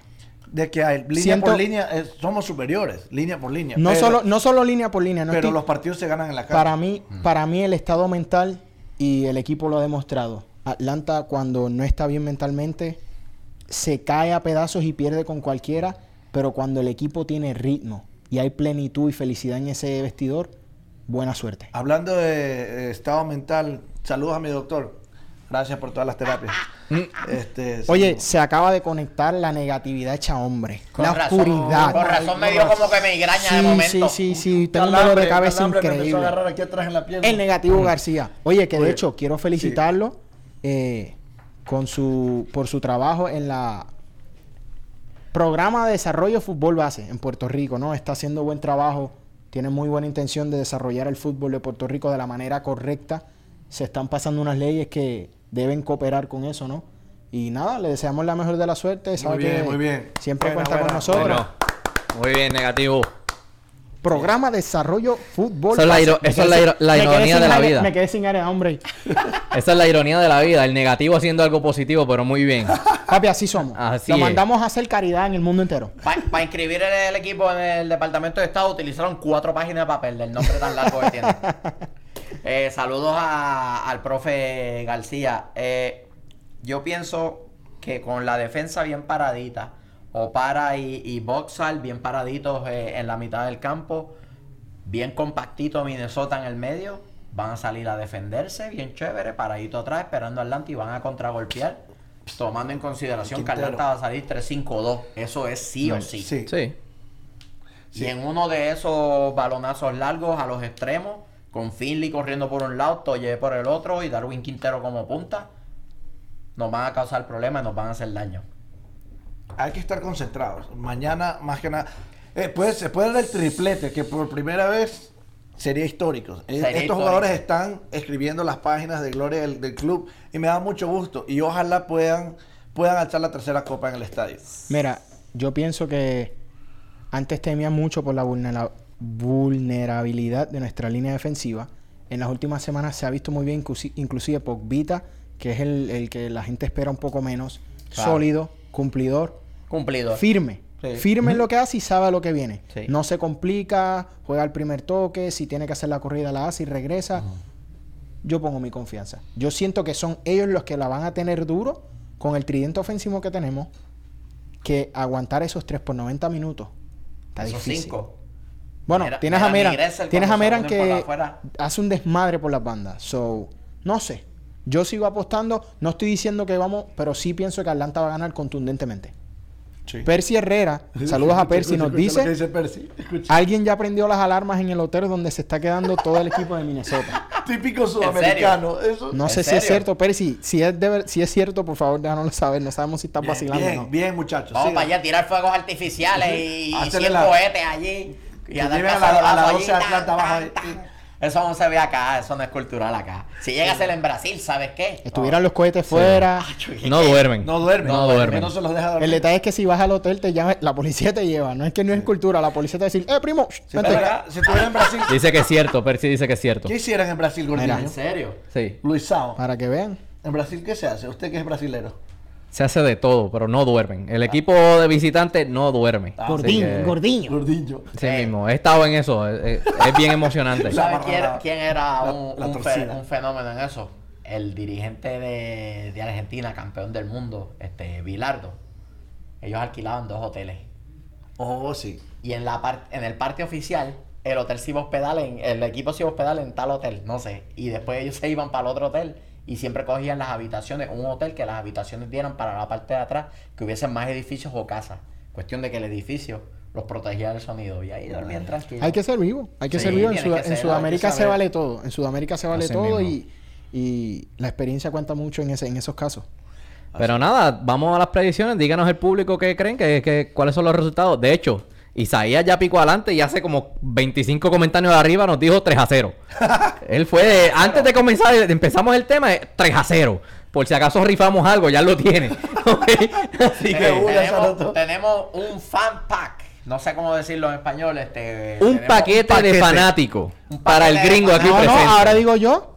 S2: De que hay línea
S4: Siento-
S2: por línea eh, somos superiores, línea por línea.
S4: No,
S2: pero,
S4: solo, no solo línea por línea. No
S2: pero
S4: estoy-
S2: los partidos se ganan en la casa.
S4: Para mí, para mí el estado mental y el equipo lo ha demostrado. Atlanta cuando no está bien mentalmente se cae a pedazos y pierde con cualquiera, pero cuando el equipo tiene ritmo y hay plenitud y felicidad en ese vestidor, buena suerte.
S2: Hablando de estado mental, saludos a mi doctor. Gracias por todas las terapias. este,
S4: Oye,
S2: sí.
S4: se acaba de conectar la negatividad hecha hombre.
S1: Con
S4: la
S1: razón,
S4: oscuridad.
S1: Con razón me dio como que me migraña de
S4: Sí,
S1: momento.
S4: sí, sí, sí. Tengo un dolor de cabeza
S2: me
S4: increíble.
S2: agarrar aquí atrás en la pierna.
S4: El negativo García. Oye, que de hecho quiero felicitarlo eh, con su por su trabajo en la programa de desarrollo fútbol base en Puerto Rico, ¿no? Está haciendo buen trabajo, tiene muy buena intención de desarrollar el fútbol de Puerto Rico de la manera correcta. Se están pasando unas leyes que deben cooperar con eso, ¿no? Y nada, le deseamos la mejor de la suerte. Sabe
S2: bien,
S4: que
S2: muy bien.
S4: Siempre
S2: Buena,
S4: cuenta con nosotros.
S3: Bueno, muy bien, negativo.
S4: Programa de desarrollo fútbol.
S3: Eso es la iro- eso es la ironía de la vida.
S4: Me quedé sin área, hombre.
S3: Esa es la ironía de la vida. El negativo haciendo algo positivo, pero muy bien.
S4: Papi, así somos.
S3: Así
S4: Lo
S3: es.
S4: mandamos a hacer caridad en el mundo entero.
S1: Para inscribir el, el equipo en el Departamento de Estado utilizaron cuatro páginas de papel del nombre tan largo que tiene. Eh, saludos a- al profe García. Eh, yo pienso que con la defensa bien paradita, o para y, y Boxal bien paraditos eh, en la mitad del campo, bien compactito Minnesota en el medio, van a salir a defenderse, bien chévere, paradito atrás, esperando a Atlanta y van a contragolpear. Tomando en consideración que. Atlanta va a salir 3-5-2. Eso es sí o sí.
S2: Sí.
S3: Sí.
S1: Y en uno de esos balonazos largos a los extremos, con Finley corriendo por un lado, Toye por el otro y Darwin Quintero como punta, nos van a causar problemas y nos van a hacer daño.
S2: Hay que estar concentrados. Mañana, más que nada. eh, puede- se puede dar el triplete, que por primera vez sería histórico. Eh,
S1: Sería
S2: Estos
S1: histórico.
S2: jugadores están escribiendo las páginas de gloria del, del club y me da mucho gusto. Y ojalá puedan, puedan alzar la tercera copa en el estadio.
S4: Mira, yo pienso que antes temía mucho por la vulnera- vulnerabilidad de nuestra línea defensiva. En las últimas semanas se ha visto muy bien, inclusi- inclusive Pogbita, que es el, el que la gente espera un poco menos,
S1: Claro.
S4: sólido, cumplidor,
S1: Cumplido.
S4: firme.
S1: Sí.
S4: Firme en lo que hace y sabe a lo que viene.
S1: Sí.
S4: No se complica, juega el primer toque, si tiene que hacer la corrida la hace y regresa. Yo pongo mi confianza. Yo siento que son ellos los que la van a tener duro con el tridente ofensivo que tenemos, que aguantar esos 3 por 90 minutos. Está
S1: Esos
S4: difícil.
S1: cinco.
S4: Bueno,
S1: Mira-
S4: tienes a Meran, tienes a Meran
S1: ponen por
S4: que
S1: afuera.
S4: hace un desmadre por las bandas. So, no sé. Yo sigo apostando, no estoy diciendo que vamos, pero sí pienso que Atlanta va a ganar contundentemente.
S2: Sí.
S4: Percy Herrera, saludos a Percy, nos dice,
S2: dice Percy.
S4: Alguien ya prendió las alarmas en el hotel donde se está quedando todo el equipo de Minnesota.
S2: Típico sudamericano. Eso.
S4: No
S1: ¿En
S4: sé si es cierto, Percy, si es, de ver- si es cierto, por favor, déjanoslo saber, no sabemos si estás
S2: Bien,
S4: vacilando o
S2: bien,
S4: no.
S2: bien, muchachos.
S1: Vamos para allá a tirar fuegos artificiales y, y
S2: Hacerle
S1: 100
S2: la-
S1: cohetes allí. Y
S2: Que
S1: a dar
S2: a la- a la
S1: allí,
S2: 12 de
S1: tan,
S2: Atlanta
S1: tan,
S2: abajo ahí.
S1: tan. Eso no se ve acá, eso no es cultural acá. Si llega a ser en Brasil, ¿sabes qué?
S4: Estuvieran los cohetes fuera.
S3: No duermen.
S2: No duermen.
S3: No duermen.
S2: No se los deja dormir.
S4: El detalle es que si vas al hotel, te llama, la policía te lleva. No es que no es cultura, la policía te va a decir, eh, primo,
S2: si estuviera en Brasil,
S3: Dice que es cierto, Percy dice que es cierto.
S2: ¿qué hicieran en Brasil, Gordillo?
S1: ¿En serio?
S3: Sí.
S2: Luisao.
S4: Para que vean.
S2: ¿En Brasil qué se hace? Usted que es brasilero.
S3: Se hace de todo, pero no duermen. El equipo de visitantes no duerme.
S2: Ah,
S4: Gordiño,
S3: que-
S4: gordiño.
S3: Sí mismo. He estado en eso. Es, es- es bien emocionante.
S1: ¿Sabes quién, era
S2: La-
S1: un,
S2: la
S1: un fe-
S2: torcida.
S1: un fenómeno en eso? El dirigente de, de Argentina, campeón del mundo, este Bilardo. Ellos alquilaban dos hoteles.
S2: Oh, sí.
S1: Y en la par- en el parte oficial, el hotel se iba a hospedar en, el equipo se iba a hospedar en tal hotel, no sé. Y después ellos se iban para el otro hotel y siempre cogían las habitaciones, un hotel que las habitaciones dieran para la parte de atrás, que hubiesen más edificios o casas. Cuestión de que el edificio los protegía del sonido y ahí dormían tranquilos.
S4: Hay que ser vivo, hay que
S1: Sí,
S4: ser vivo. En,
S1: tiene
S4: Sud-
S1: que
S4: en
S1: ser,
S4: Sudamérica se vale todo. En Sudamérica se vale
S3: Así
S4: todo y, y la experiencia cuenta mucho en, ese, en esos casos.
S3: Pero nada, vamos a las predicciones. Díganos el público qué creen, que, que- cuáles son los resultados. De hecho, Isaías ya picó adelante y hace como 25 comentarios de arriba nos dijo 3 a 0. Él fue, de- antes de comenzar, empezamos el tema, eh, 3 a 0. Por si acaso rifamos algo, ya lo tiene. Así
S2: Eh,
S3: que...
S1: tenemos, tenemos un fan pack. No sé cómo decirlo en español. Este,
S3: Un paquete,
S2: paquete.
S3: de fanático
S1: Un
S3: para el
S1: de
S3: gringo aquí
S4: No, no,
S3: presente.
S4: ahora digo yo.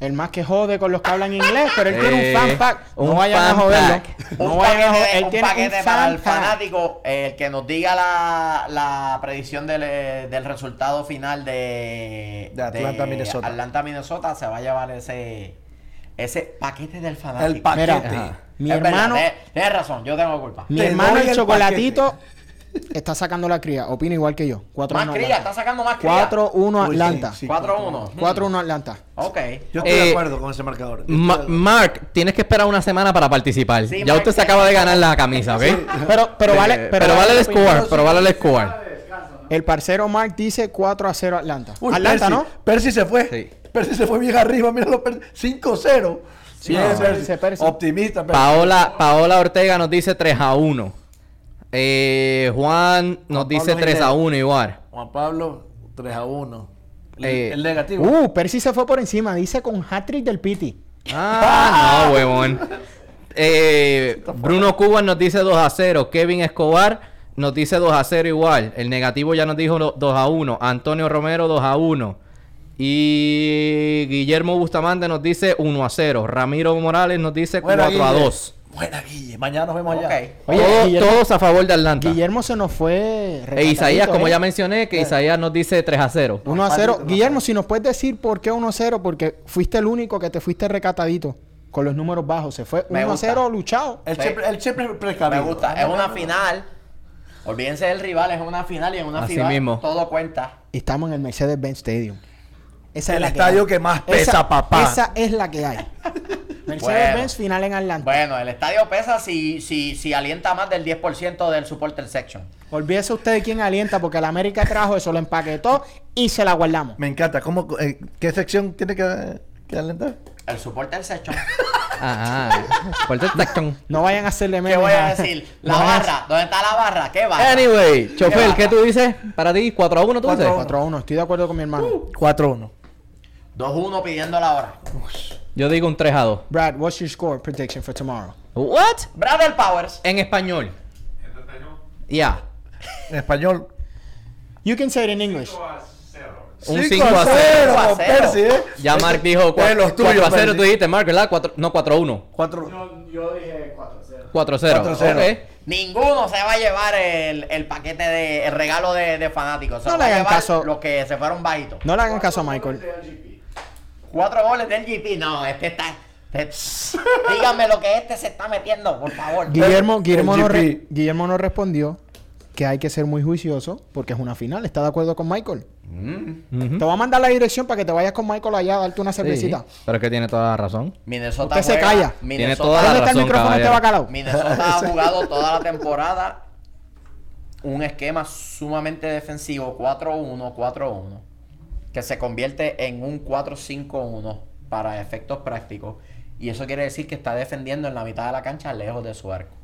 S4: El más que jode con los que hablan inglés, pero él tiene
S3: Eh,
S4: un fan pack. No
S3: un
S4: vayan a joderlo.
S3: pack.
S4: No
S1: un
S4: vayan a
S1: paquete,
S4: joder. Él
S1: un
S4: tiene
S1: paquete
S4: un
S1: para el fanático, eh, el que nos diga la, la predicción del, eh, del resultado final de,
S2: De Atlanta, Minnesota.
S1: Atlanta, Minnesota, se va a llevar ese, ese paquete del fanático.
S2: El paquete.
S4: Mira, mi
S1: Es
S4: hermano,
S1: tienes- razón, yo tengo culpa.
S4: mi
S2: Te
S4: hermano el chocolatito está sacando la cría. Opina igual que yo. 4-1
S1: Más cría,
S4: Atlanta.
S1: está sacando más cría.
S4: 4-1
S2: Uy,
S4: Atlanta.
S2: sí, sí.
S1: 4-1.
S4: 4-1 Atlanta.
S1: Ok.
S2: Yo estoy
S3: Eh,
S2: de acuerdo con ese marcador.
S3: Ma- Mark, tienes que esperar una semana para participar.
S1: Sí,
S3: ya
S1: Mark,
S3: usted se acaba de ganar la camisa, ¿ok?
S4: Pero, pero vale,
S3: Eh,
S4: pero,
S3: pero vale el score, pero vale el score.
S4: El parcero Mark dice 4 a 0 Atlanta.
S2: Uy,
S4: Atlanta,
S2: Percy,
S4: ¿no?
S2: Percy se fue.
S3: Sí.
S2: Percy se fue bien arriba. Míralo, Percy. 5-0.
S4: Sí, no,
S2: Percy.
S4: Percy.
S2: Optimista, Percy.
S3: Paola, Paola Ortega nos dice 3 a 1. Eh, Juan nos
S2: Juan
S3: dice
S2: Pablo
S3: 3 a
S2: Jiménez.
S3: 1 igual.
S2: Juan Pablo, 3 a 1. El,
S3: Eh,
S2: el negativo.
S4: Uh, Percy se fue por encima. Dice con hat-trick del Piti.
S3: Ah, no, huevón. Eh, Bruno Cuba nos dice 2 a 0. Kevin Escobar nos dice 2 a 0 igual. El negativo ya nos dijo lo- 2 a 1. Antonio Romero 2 a 1. Y Guillermo Bustamante nos dice 1 a 0. Ramiro Morales nos dice 4
S2: Buena,
S3: a
S2: Guille.
S3: 2.
S2: Buena, Guille. Mañana nos vemos allá.
S4: Oye,
S3: Todos- a favor de Atlanta.
S4: Guillermo se nos fue.
S3: E Isaías, como
S4: ¿eh?
S3: ya mencioné, que Isaías nos dice 3 a 0.
S4: 1 a 0.
S2: Fácil,
S4: Guillermo, si nos puedes decir por qué 1 a 0, porque fuiste el único que te fuiste recatadito con los números bajos. Se fue
S1: Me
S4: 1 a
S1: gusta.
S4: 0 luchado.
S2: Él
S1: Sí.
S2: precavido.
S1: Me gusta. Es una final. Olvídense del rival, es una final y en una
S3: Así
S1: final
S3: mismo.
S1: todo cuenta.
S4: Estamos en el Mercedes-Benz Stadium. Esa
S2: El
S4: es la
S2: estadio que más pesa,
S4: Esa-
S2: papá.
S4: Esa es la que hay. Mercedes-Benz final en Atlanta.
S1: Bueno, el estadio pesa si, si, si alienta más del 10% del supporter section.
S4: Olvídese usted de quién alienta, porque la América trajo eso, lo empaquetó y se la guardamos.
S2: Me encanta. ¿Cómo, eh, ¿Qué sección tiene que, que alentar?
S1: El supporter section.
S3: Ajá. Fuerte tacón.
S4: No vayan a hacerle
S1: ¿Qué
S4: memes
S1: voy a
S4: a-
S1: decir? La
S4: No a-
S1: barra. ¿Dónde está la barra? ¿Qué barra?
S3: Anyway, Chofer,
S1: va?
S3: ¿qué tú dices? Para ti, 4 a 1, tú
S2: Cuatro
S3: dices.
S2: a
S4: 4 a 1, estoy de acuerdo con mi hermano.
S2: 4-1.
S1: 2-1 pidiendo la hora.
S3: Yo digo un 3 a 2.
S4: Brad, what's your score prediction for tomorrow?
S3: What?
S1: Brother Powers.
S3: En español. Ya.
S2: En español.
S4: You can say it in English.
S3: Un
S2: 5
S3: 5 a 0.
S2: 0.
S1: a
S2: con
S1: cero.
S2: Percy, ¿eh?
S3: Ya Mark dijo
S2: de los
S3: 4
S2: tuyos,
S3: a 0,
S2: Percy.
S3: tú dijiste, Mark, ¿verdad? Cuatro- no, 4 a 1.
S2: 4
S5: Yo dije 4-0.
S3: 4 a 0.
S2: 4-0.
S3: Ok.
S1: Ninguno se va a llevar el, el paquete de el regalo de, de fanáticos. Se
S4: No le
S1: a
S4: hagan
S1: llevar
S4: caso.
S1: los que se fueron bajitos.
S4: No le hagan caso a Michael.
S1: Cuatro goles del GP. No, este está. este- díganme lo que este se está metiendo, por favor.
S4: Guillermo, Guillermo, no re-. Guillermo nos respondió que hay que ser muy juicioso porque es una final. ¿Está de acuerdo con Michael?
S3: Ujú.
S4: Te voy a mandar la dirección para que te vayas con Michael allá a darte una
S3: Sí,
S4: cervecita.
S3: pero es que tiene toda la razón.
S1: Minnesota
S4: Usted se calla.
S3: Tiene
S1: Minnesota,
S3: toda la
S4: ¿Dónde está el micrófono este bacalao?
S1: Minnesota ha jugado toda la temporada un esquema sumamente defensivo 4-1, 4-1, que se convierte en un 4-5-1 para efectos prácticos. Y eso quiere decir que está defendiendo en la mitad de la cancha lejos de su arco.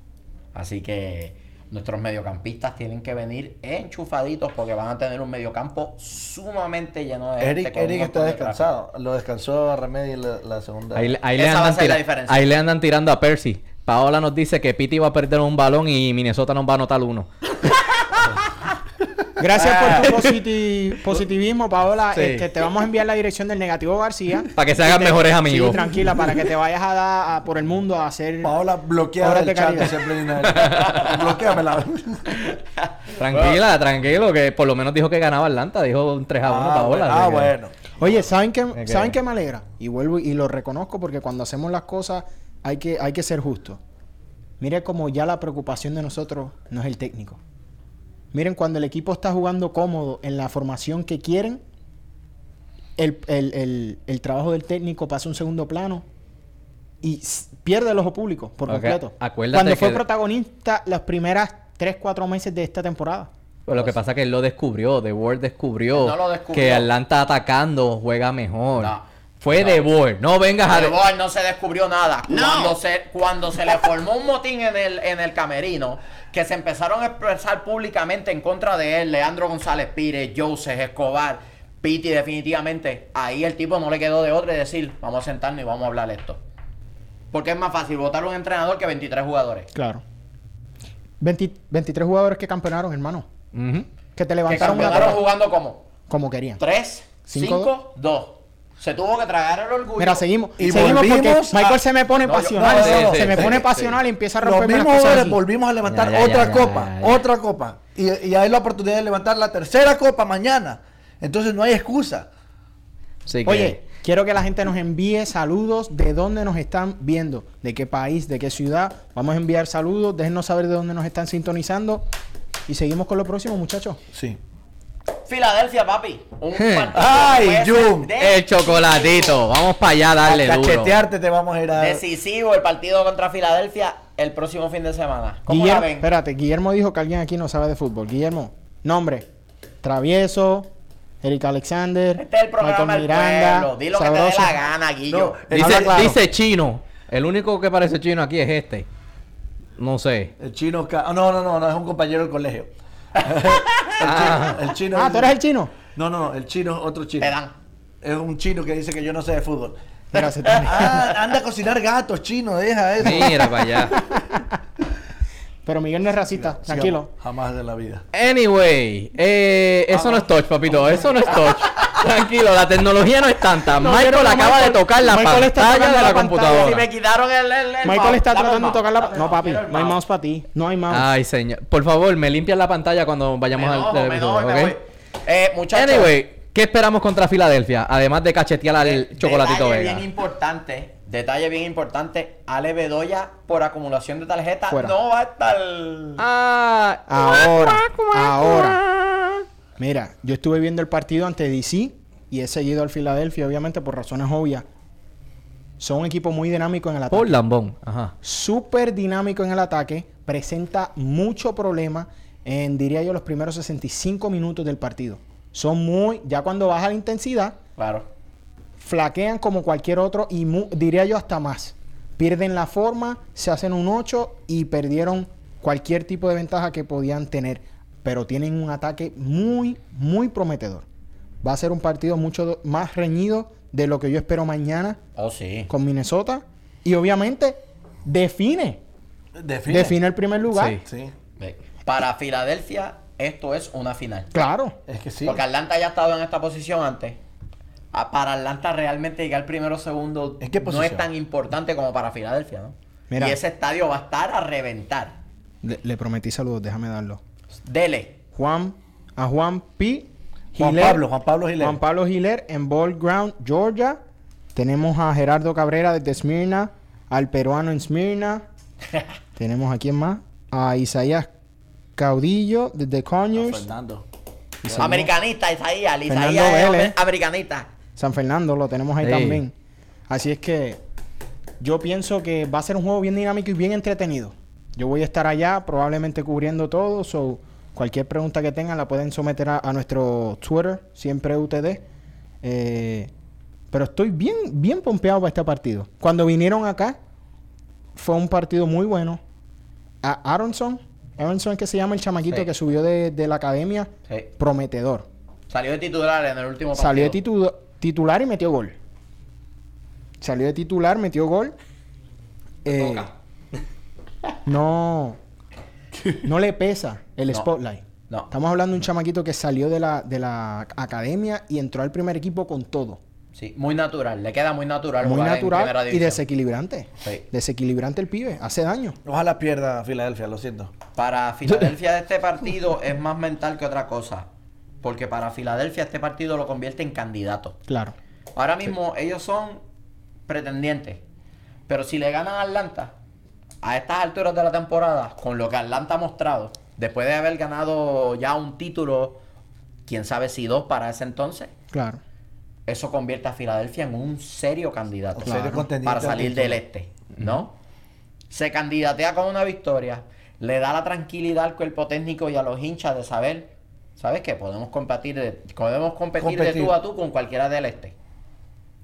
S1: Así que nuestros mediocampistas tienen que venir enchufaditos porque van a tener un mediocampo sumamente lleno de gente
S2: Eric,
S1: un
S2: Eric está
S1: de
S2: descansado. Lo descansó a Remedy la, la segunda.
S3: Ahí, le- ahí le
S1: Esa va a
S3: andan
S1: ser la
S3: tira-
S1: diferencia.
S3: ahí le andan tirando a Percy. Paola nos dice que Piti va a perder un balón y Minnesota nos va a anotar uno.
S4: Gracias por tu positi- positivismo, Paola.
S3: Sí.
S4: Este, te vamos a enviar la dirección del negativo García.
S3: Para que se hagan mejores amigos.
S4: Sí, tranquila, para que te vayas a dar a- por el mundo a hacer.
S2: Paola bloquea el chat. Bloquéamela.
S3: Tranquila, tranquilo, que por lo menos dijo que ganaba Atlanta. Dijo un 3 a 1
S2: Ah,
S3: Paola.
S2: bueno. Ah,
S3: que-
S2: bueno.
S4: Oye, ¿saben qué,
S3: que-
S4: ¿saben qué me alegra? Y vuelvo y lo reconozco porque cuando hacemos las cosas hay que, hay que ser justos. Mire como ya la preocupación de nosotros no es el técnico. Miren, cuando el equipo está jugando cómodo en la formación que quieren, el, el- el- el trabajo del técnico pasa a un segundo plano y pierde el ojo público por completo.
S3: acuérdate
S4: Cuando fue
S3: que-
S4: protagonista las primeras 3, 4 meses de esta temporada.
S3: Pero lo que pasa es que él lo descubrió. The World descubrió,
S1: No lo descubrió.
S3: que Atlanta atacando juega mejor.
S1: No.
S3: Fue
S1: No.
S3: The World. No vengas a...
S1: De Boer no se descubrió nada. Cuando, se, cuando se le formó un motín en el, en el camerino, que se empezaron a expresar públicamente en contra de él, Leandro González Pires, Joseph Escobar, Piti, definitivamente, ahí el tipo no le quedó de otra y decir, vamos a sentarnos y vamos a hablar esto. Porque es más fácil votar a un entrenador que 23 jugadores.
S4: Claro. 20 23 jugadores que campeonaron, hermano. Que te
S1: Que
S4: levantaron una
S1: campeonaron jugando como
S4: como querían.
S1: 3,
S4: Cinco,
S1: 5, 2. Se tuvo que tragar el orgullo.
S4: Mira, seguimos.
S2: Y
S4: seguimos porque
S2: volvimos
S4: Michael
S2: a-
S4: se me pone
S1: No, yo-
S4: pasional.
S1: no,
S4: se-
S3: no,
S4: se
S3: sí,
S4: me
S3: sí,
S4: pone
S3: sí.
S4: pasional y empieza a romperme las cosas
S2: volvimos a levantar
S3: Ya, ya,
S2: otra
S3: ya,
S2: copa,
S3: ya, ya.
S2: otra copa. Y, y hay la oportunidad de levantar la tercera copa mañana. Entonces no hay excusa.
S3: Que-
S4: Oye, quiero que la gente nos envíe saludos de dónde nos están viendo, de qué país, de qué ciudad. Vamos a enviar saludos, déjenos saber de dónde nos están sintonizando. Y seguimos con lo próximo, muchachos.
S2: Sí.
S1: Filadelfia, papi. Un partido
S2: Ay, Jun.
S1: ser
S3: El chocolatito. Vamos para allá a darle
S2: a
S3: duro.
S2: cachetearte te vamos a ir a...
S1: Decisivo el partido contra Filadelfia el próximo fin de semana. ¿Cómo
S4: Guillermo,
S1: la ven?
S4: espérate, Guillermo dijo que alguien aquí no sabe de fútbol. Guillermo, nombre. Travieso, Eric Alexander,
S1: Este es el programa
S4: Michael Miranda.
S1: pueblo. Di lo que te dé la gana, Guillo.
S2: No,
S3: Dice,
S2: Habla claro.
S3: dice chino. El único que parece chino aquí es este. No sé.
S2: El chino... ca- no, no, no, no, es un compañero del colegio. El, chino, el chino...
S4: Ah, ¿tú eres el chino?
S2: No, no, el chino es otro chino.
S1: Te dan.
S2: Es un chino que dice que yo no sé de fútbol.
S4: Tiene-
S2: Ah, anda a cocinar gatos, chino, deja eso.
S3: Mira para allá.
S4: Pero Miguel no es racista,
S2: Sí,
S4: tranquilo.
S2: Jamás de la vida.
S3: Anyway, eh, eso no es touch, papito. Eso no es touch. Tranquilo, la tecnología no es tanta.
S4: No,
S3: Michael
S4: no,
S3: acaba
S4: Michael-
S3: de tocar la
S4: Michael
S3: pantalla de
S4: la
S3: la
S4: pantalla.
S1: Si
S3: computadora.
S1: me quitaron el, el, el
S4: Michael está tratando de tocar la... No, papi, no hay
S1: mouse.
S4: mouse para ti. No hay mouse.
S3: Ay, señor. Por favor, me limpias la pantalla cuando vayamos
S1: Me
S3: al
S1: enojo, me
S3: televisor,
S1: enojo y me
S3: ¿ok?
S1: voy. Eh, muchachos.
S3: Anyway, ¿qué esperamos contra Filadelfia? Además de cachetear al
S1: de-
S3: chocolatito Vega.
S1: bien importante. Detalle bien importante. Ale Bedoya, por acumulación de tarjetas,
S4: Fuera.
S1: no va a estar.
S3: Ah,
S4: Ahora, ahora. Mira, yo estuve viendo el partido ante DC y he seguido al Philadelphia, obviamente, por razones obvias. Son un equipo muy dinámico en el ataque.
S3: por lambón. Ajá.
S4: Súper dinámico en el ataque. Presenta mucho problema en, diría yo, los primeros 65 minutos del partido. Son muy, ya cuando baja la intensidad,
S1: Claro.
S4: Flaquean como cualquier otro y mu- diría yo hasta más. Pierden la forma, se hacen un 8 y perdieron cualquier tipo de ventaja que podían tener. Pero tienen un ataque muy, muy prometedor. Va a ser un partido mucho más reñido de lo que yo espero mañana
S1: Oh, sí.
S4: con Minnesota. Y obviamente define,
S2: Define.
S4: define el primer lugar.
S3: Sí.
S2: Sí.
S1: Para Filadelfia, esto es una final.
S4: Claro.
S2: Es que sí.
S1: Porque Atlanta ya ha estado en esta posición antes. Para Atlanta realmente llegar primero o segundo
S2: ¿En qué
S1: no es tan importante como para Filadelfia, ¿no?
S4: Mira.
S1: Y ese estadio va a estar a reventar.
S4: Le, le prometí saludos, déjame darlo.
S1: Dele.
S4: Juan, a Juan P.
S2: Juan
S4: Giler.
S2: Pablo, Juan Pablo Giler.
S4: Juan Pablo Giler en Ball Ground, Georgia. Tenemos a Gerardo Cabrera desde Smyrna, al peruano en Smyrna. Tenemos a quién más? A Isaías Caudillo desde Conyers,
S2: Fernando.
S4: Y seguimos-
S1: Americanista, Isaías.
S4: Fernando
S1: Isaías es americanista.
S4: San Fernando, lo tenemos ahí
S3: Sí.
S4: también. Así es que yo pienso que va a ser un juego bien dinámico y bien entretenido. Yo voy a estar allá probablemente cubriendo todo, so cualquier pregunta que tengan la pueden someter a, a nuestro Twitter, siempre UTD. Eh, pero estoy bien, bien pompeado para este partido. Cuando vinieron acá, fue un partido muy bueno. A Aronson, Aronson es que se llama el chamaquito
S1: Sí.
S4: que subió de, de la academia,
S1: Sí.
S4: prometedor.
S1: Salió de titular en el último partido.
S4: Salió de titu- titular y metió gol. Salió de titular, metió gol. Eh, no, no le pesa el
S1: No.
S4: spotlight.
S1: No.
S4: Estamos hablando de un chamaquito que salió de la, de la academia y entró al primer equipo con todo.
S1: Sí, muy natural. Le queda muy natural
S4: Muy
S1: jugar en primera
S4: natural y desequilibrante.
S1: Sí.
S4: Desequilibrante el pibe, hace daño.
S2: Ojalá pierda Filadelfia, lo siento.
S1: Para Filadelfia este partido es más mental que otra cosa. Porque para Filadelfia este partido lo convierte en candidato.
S4: Claro.
S1: Ahora mismo ellos son pretendientes. Pero si le ganan a Atlanta, a estas alturas de la temporada, con lo que Atlanta ha mostrado, después de haber ganado ya un título, quién sabe si dos para ese entonces,
S4: Claro.
S1: eso convierte a Filadelfia en un serio candidato
S2: Un serio contendiente
S1: para
S2: al
S1: salir del este, ¿no? Se candidatea con una victoria, le da la tranquilidad al cuerpo técnico y a los hinchas de saber, ¿sabes qué? Podemos competir de, podemos competir, de tú a tú con cualquiera del este.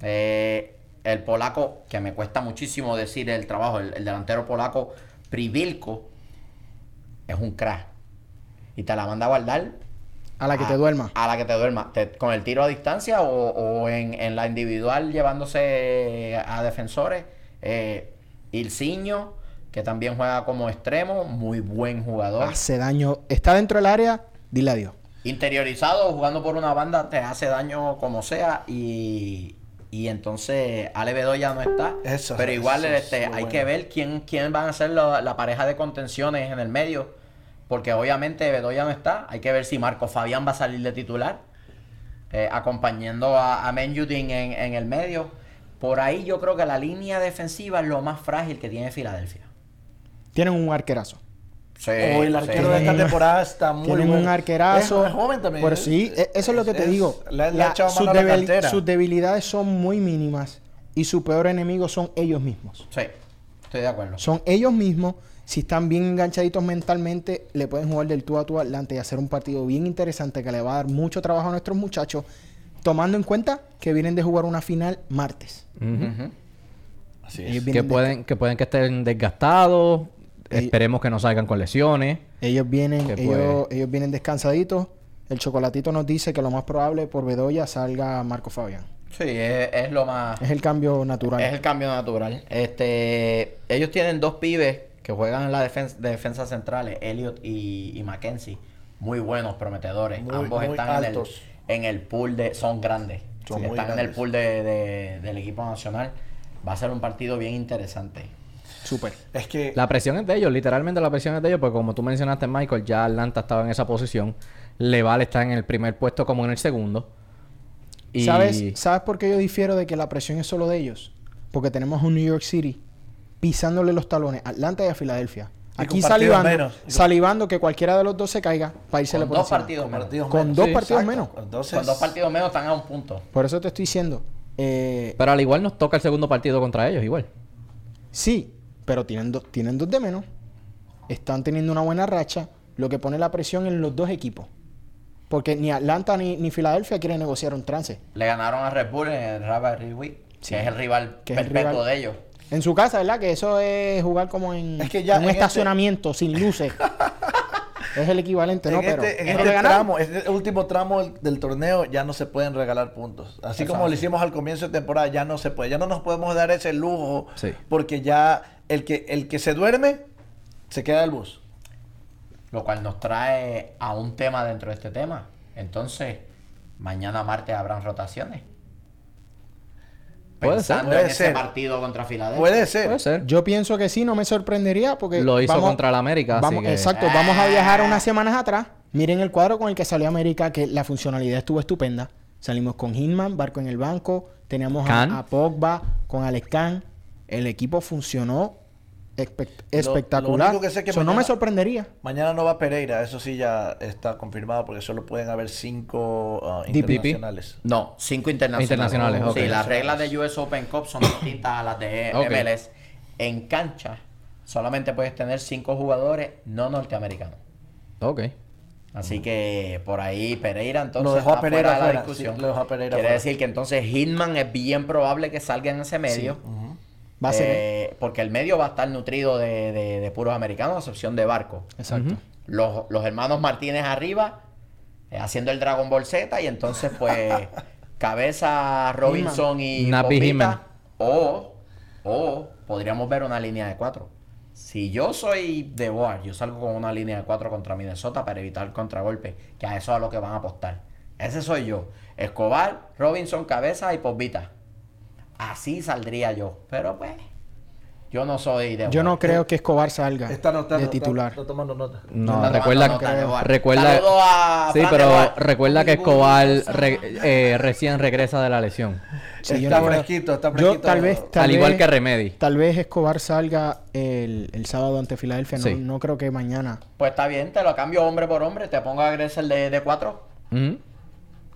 S1: Eh, el polaco, que me cuesta muchísimo decir el trabajo, el, el delantero polaco Privilko, es un crack. Y te la manda a guardar
S4: A la que
S1: a-
S4: te duerma.
S1: A la que te duerma. Te- con el tiro a distancia o, o en, en la individual llevándose a defensores. Eh, Ilciño, que también juega como extremo, muy buen jugador.
S4: Hace daño. Está dentro del área, dile adiós.
S1: Interiorizado, jugando por una banda, te hace daño como sea. Y, y entonces Ale Bedoya no está.
S2: Eso,
S1: pero igual
S2: es
S1: este, hay
S2: bueno.
S1: que ver quién, quién van a ser la, la pareja de contenciones en el medio. Porque obviamente Bedoya no está. Hay que ver si Marco Fabián va a salir de titular. eh, acompañando a, a Menjudin en, en el medio. Por ahí yo creo que la línea defensiva es lo más frágil que tiene Filadelfia.
S4: Tienen un arquerazo.
S1: Sí,
S2: o el arquero
S1: sí.
S2: de esta temporada está muy
S4: Tienen
S2: bueno.
S4: un arquerazo.
S2: Es joven también.
S4: Pero sí, e- eso es lo que te
S2: es-
S4: digo.
S2: Le, le
S4: La- sus,
S2: la
S4: debil-
S2: cantera.
S4: sus debilidades son muy mínimas y su peor enemigo son ellos mismos.
S1: Sí, estoy de acuerdo.
S4: Son ellos mismos. Si están bien enganchaditos mentalmente, le pueden jugar del tú a tú adelante y hacer un partido bien interesante que le va a dar mucho trabajo a nuestros muchachos, tomando en cuenta que vienen de jugar una final martes.
S2: Así es.
S3: Que
S4: de-
S3: pueden, que pueden que estén desgastados. Esperemos que no salgan con lesiones.
S4: Ellos vienen,
S3: Que
S4: ellos, ellos vienen descansaditos. El chocolatito nos dice que lo más probable por Bedoya salga Marco Fabián.
S1: Sí, es, es lo más...
S4: Es el cambio natural.
S1: Es el cambio natural. Este, ellos tienen dos pibes que juegan en la defensa, de defensa centrales, Elliot y, y Mackenzie. Muy buenos, prometedores.
S2: Muy-
S1: Ambos
S2: muy
S1: están en el, en el pool de... Son grandes.
S2: Son
S1: Sí,
S2: muy
S1: están en el pool de, de- del equipo nacional. Va a ser un partido bien interesante.
S4: Súper.
S2: Es que
S3: La presión es de ellos, literalmente la presión es de ellos, porque como tú mencionaste, Michael, ya Atlanta estaba en esa posición. Leval está en el primer puesto como en el segundo. Y
S4: ¿Sabes, ¿Sabes por qué yo difiero de que la presión es solo de ellos? Porque tenemos un New York City pisándole los talones a Atlanta y a Filadelfia. Aquí salivando,
S2: menos.
S4: Salivando que cualquiera de los dos se caiga para irse
S1: Con
S4: por
S1: dos
S4: encima.
S1: partidos menos.
S2: partidos
S4: Con
S2: menos.
S4: dos
S3: Sí,
S4: partidos
S2: exacto.
S4: menos.
S2: Entonces,
S1: Con dos partidos menos están a un punto.
S4: Por eso te estoy diciendo. eh,
S3: Pero al igual nos toca el segundo partido contra ellos, igual.
S4: sí, pero tienen, dos tienen dos de menos. Están teniendo una buena racha. Lo que pone la presión en los dos equipos. Porque ni Atlanta ni, ni Filadelfia quieren negociar un trance.
S1: Le ganaron a Red Bull en el Rivalry Week,
S4: Sí.
S1: que es el rival
S4: Que es el
S1: perpetuo
S4: rival.
S1: de ellos.
S4: En su casa, ¿verdad? Que eso es jugar como en,
S2: Es que ya
S4: en un
S2: en este-
S4: estacionamiento sin luces. es el equivalente, ¿no?
S2: en
S4: Pero,
S2: este, en
S4: pero
S2: este
S4: le ganaron.
S2: tramo, este último tramo del, del torneo, ya no se pueden regalar puntos. Así como lo hicimos al comienzo de temporada, ya no se puede. Ya no nos podemos dar ese lujo.
S3: Sí.
S2: Porque ya el que, el que se duerme, se queda del bus.
S1: Lo cual nos trae a un tema dentro de este tema. Entonces, mañana martes habrán rotaciones.
S3: Puede
S1: Pensando
S2: ser.
S1: en
S2: Puede
S1: ese
S2: ser.
S1: partido contra Filadelfia.
S2: Puede ser.
S3: Puede ser.
S4: Yo pienso que sí, no me sorprendería porque...
S3: Lo hizo
S4: vamos-
S3: contra el América, así
S4: Vamos,
S3: que-
S4: Exacto, vamos a viajar unas semanas atrás. Miren el cuadro con el que salió América, que la funcionalidad estuvo estupenda. Salimos con Hinman, Barco en el banco. Teníamos a, a Pogba, con Alex Khan. El equipo funcionó espect- espectacular.
S2: lo único que sé es que
S4: Eso no me sorprendería.
S2: Mañana no va Pereira, eso sí ya está confirmado porque solo pueden haber cinco
S3: DPP.
S2: internacionales.
S1: No, cinco internacionales.
S3: Internacionales.
S1: Sí, las reglas de US Open Cup son distintas a las de
S3: Ok.
S1: MLS. En cancha, solamente puedes tener cinco jugadores no norteamericanos.
S3: Ok.
S1: Así que por ahí Pereira entonces
S2: Lo dejó a Pereira
S1: fuera de la discusión.
S2: sí, lo dejó a Pereira
S1: Quiere
S2: fuera.
S1: decir que entonces Hitman es bien probable que salga en ese medio.
S4: Va a ser...
S1: Eh, porque el medio va a estar nutrido de, de- de puros americanos, a excepción de Barco.
S4: Exacto.
S1: Los, los hermanos Martínez arriba, eh, haciendo el Dragon Ball Z, y entonces, pues, Cabeza, Robinson y
S3: Napi
S1: Popita. O, o podríamos ver una línea de cuatro. Si yo soy de Boar, yo salgo con una línea de cuatro contra Minnesota para evitar el contragolpe, que a eso es a lo que van a apostar. Ese soy yo. Escobar, Robinson, Cabeza y Popita. Así saldría yo. Pero pues, yo no soy de
S4: Yo no creo que Escobar salga
S2: Está
S4: de titular.
S2: Está, está tomando nota.
S3: No, recuerda,
S1: tomando nota
S3: recuerda, sí, pero recuerda que Escobar re- eh, recién regresa de la lesión,
S4: Sí, yo
S2: está
S4: no
S2: fresquito, está
S4: Yo
S2: fresquito.
S4: tal vez... tal
S3: al igual
S4: vez-
S3: que Remedy.
S4: Tal vez Escobar salga el, el sábado ante Filadelfia. No,
S3: Sí.
S4: no creo que mañana.
S1: Pues está bien, te lo cambio hombre por hombre. Te pongo a Gressel de, de cuatro.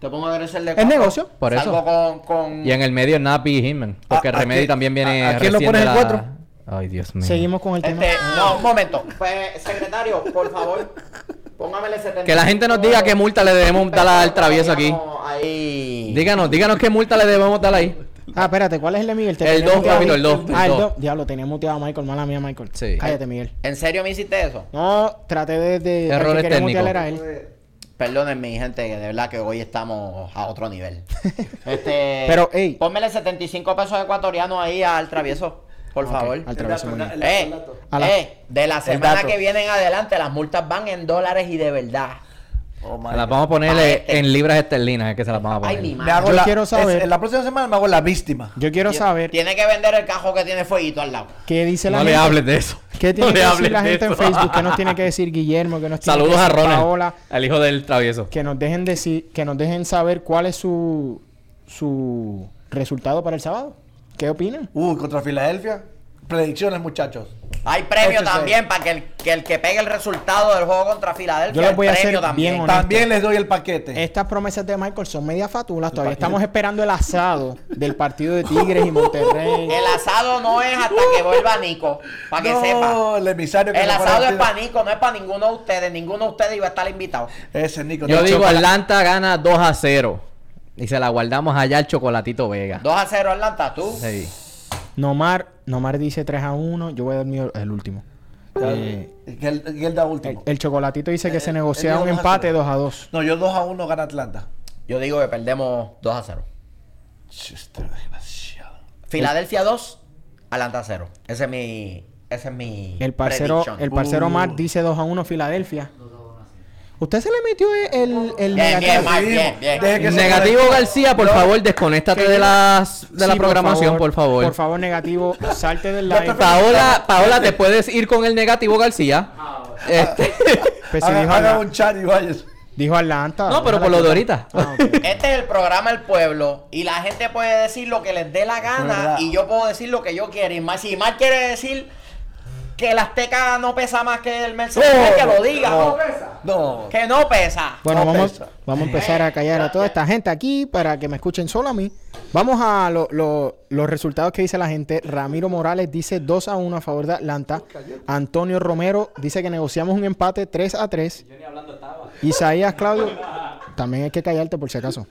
S1: Te pongo a Gressel de
S4: ¿Es negocio?
S3: Por eso.
S1: Salgo con... con...
S3: Y en el medio Napi y Hitman, porque
S2: ¿A- a
S3: Remedy
S2: qué-
S3: también viene
S2: a- a quién lo pones el
S3: la-
S2: cuatro?
S3: Ay, Dios mío.
S4: Seguimos con el tema.
S1: Este, no, un momento. Pues, secretario, por favor, póngamele 70.
S3: Que la gente nos diga qué multa le debemos dar al travieso aquí.
S1: Ahí.
S3: Díganos, díganos qué multa le debemos dar ahí.
S4: Ah, espérate, ¿cuál es el de Miguel?
S3: El
S4: tenía
S3: dos,
S4: muteado.
S3: papito, el dos, el
S4: Ah, el
S3: dos.
S4: 2. Diablo, tenía muteado a Michael. Mala mía, Michael.
S3: Sí.
S4: Cállate, Miguel.
S1: ¿En serio me hiciste eso?
S4: No, traté de... de el
S3: Errores técnicos.
S4: era él.
S1: Perdonen mi gente, que de verdad que hoy estamos a otro nivel. Este,
S4: Pero, ey.
S1: Pónmele 75 pesos ecuatorianos ahí al travieso, por
S4: Ok,
S1: favor.
S4: al travieso, muy bien.
S1: Eh,
S4: A la-
S1: eh, de la semana
S2: dato.
S1: que viene en adelante, las multas van en dólares y de verdad.
S2: Oh,
S3: Se las vamos a poner eh,
S1: este.
S3: en libras esterlinas, es que se las vamos a
S1: Ay,
S3: poner.
S1: mi
S2: Me
S1: madre.
S2: hago
S4: Yo
S2: la,
S4: quiero saber-
S2: es- en la próxima semana me hago la víctima.
S4: Yo quiero saber
S1: Tiene que vender el cajo que tiene fueguito al lado.
S4: qué dice la
S3: No le
S4: gente.
S3: hables de eso.
S4: ¿Qué tiene
S3: No
S4: que
S3: le
S4: decir
S3: hables
S4: la
S3: de
S4: gente en
S3: eso.
S4: Facebook? ¿Qué nos tiene que decir Guillermo? ¿Qué nos tiene
S3: Saludos
S4: que
S3: a
S4: decir
S3: Ronald,
S4: Paola?
S3: el hijo del travieso.
S4: Que nos dejen decir, que nos dejen saber cuál es su su resultado para el sábado. ¿Qué opinan?
S2: Uh, contra Filadelfia. Predicciones, muchachos.
S1: Hay premio
S2: Échese.
S1: también para que el, que el que pegue el resultado del juego contra Filadelfia.
S4: Yo les voy a hacer bien honesto.
S2: También les doy el paquete.
S4: Estas promesas de Michael son media fatulas. Todavía estamos esperando el asado del partido de Tigres y Monterrey.
S1: El asado no es hasta que vuelva Nico, para que
S2: no,
S1: sepa.
S2: el emisario que
S1: El asado es para Nico, no es para ninguno de ustedes. Ninguno de ustedes iba a estar invitado.
S2: Ese Nico.
S3: Yo
S2: no,
S3: digo,
S2: chocolate.
S3: Atlanta gana 2 a 0. Y se la guardamos allá al Chocolatito Vega.
S1: 2 a 0 Atlanta, tú.
S3: Sí.
S4: Nomar, Nomar dice 3 a 1. Yo voy a dar mi- el último. Eh,
S2: Que él, que él da
S4: el,
S2: último.
S4: el chocolatito dice que
S2: Eh,
S4: se
S2: eh,
S4: negocia un
S2: dijo dos a
S4: empate
S2: cero.
S4: 2 a 2.
S2: No, yo 2 a 1 gana Atlanta.
S1: Yo digo que perdemos 2 a 0.
S2: Chusta, desgraciado.
S1: Filadelfia 2, Atlanta 0. Ese es mi. Ese es mi.
S4: El parcero,
S1: prediction.
S4: el parcero
S2: Uh.
S4: Mark dice 2 a 1 Filadelfia. ¿Usted se le metió el, el
S1: Bien,
S4: negativo?
S1: bien, Mark, bien, bien.
S2: Deje que se
S3: Negativo
S2: conecte.
S3: García, por
S2: No.
S3: favor, desconéctate de las de la programación, por favor.
S4: Por favor, negativo, salte del live.
S3: Paola, Paola, te puedes ir con el negativo García. Este-
S4: Pues sí,
S2: Haga,
S4: dijo,
S2: haga un chat y vayas.
S4: dijo Atlanta.
S3: No, pero por lo de ahorita.
S4: Ah.
S1: Este es el programa El Pueblo y la gente puede decir lo que les dé la gana y yo puedo decir lo que yo quiero. Y más, si Mar quiere decir que el Azteca no pesa más que el Mercedes, que lo diga.
S2: No, no.
S1: Que no pesa.
S4: Bueno,
S2: No
S4: vamos,
S2: pesa.
S4: vamos a empezar a callar a toda esta gente aquí para que me escuchen solo a mí. Vamos a lo- lo- los resultados que dice la gente. Ramiro Morales dice 2 a 1 a favor de Atlanta. Antonio Romero dice que negociamos un empate 3 a 3. Isaías Claudio, también hay que callarte por si acaso.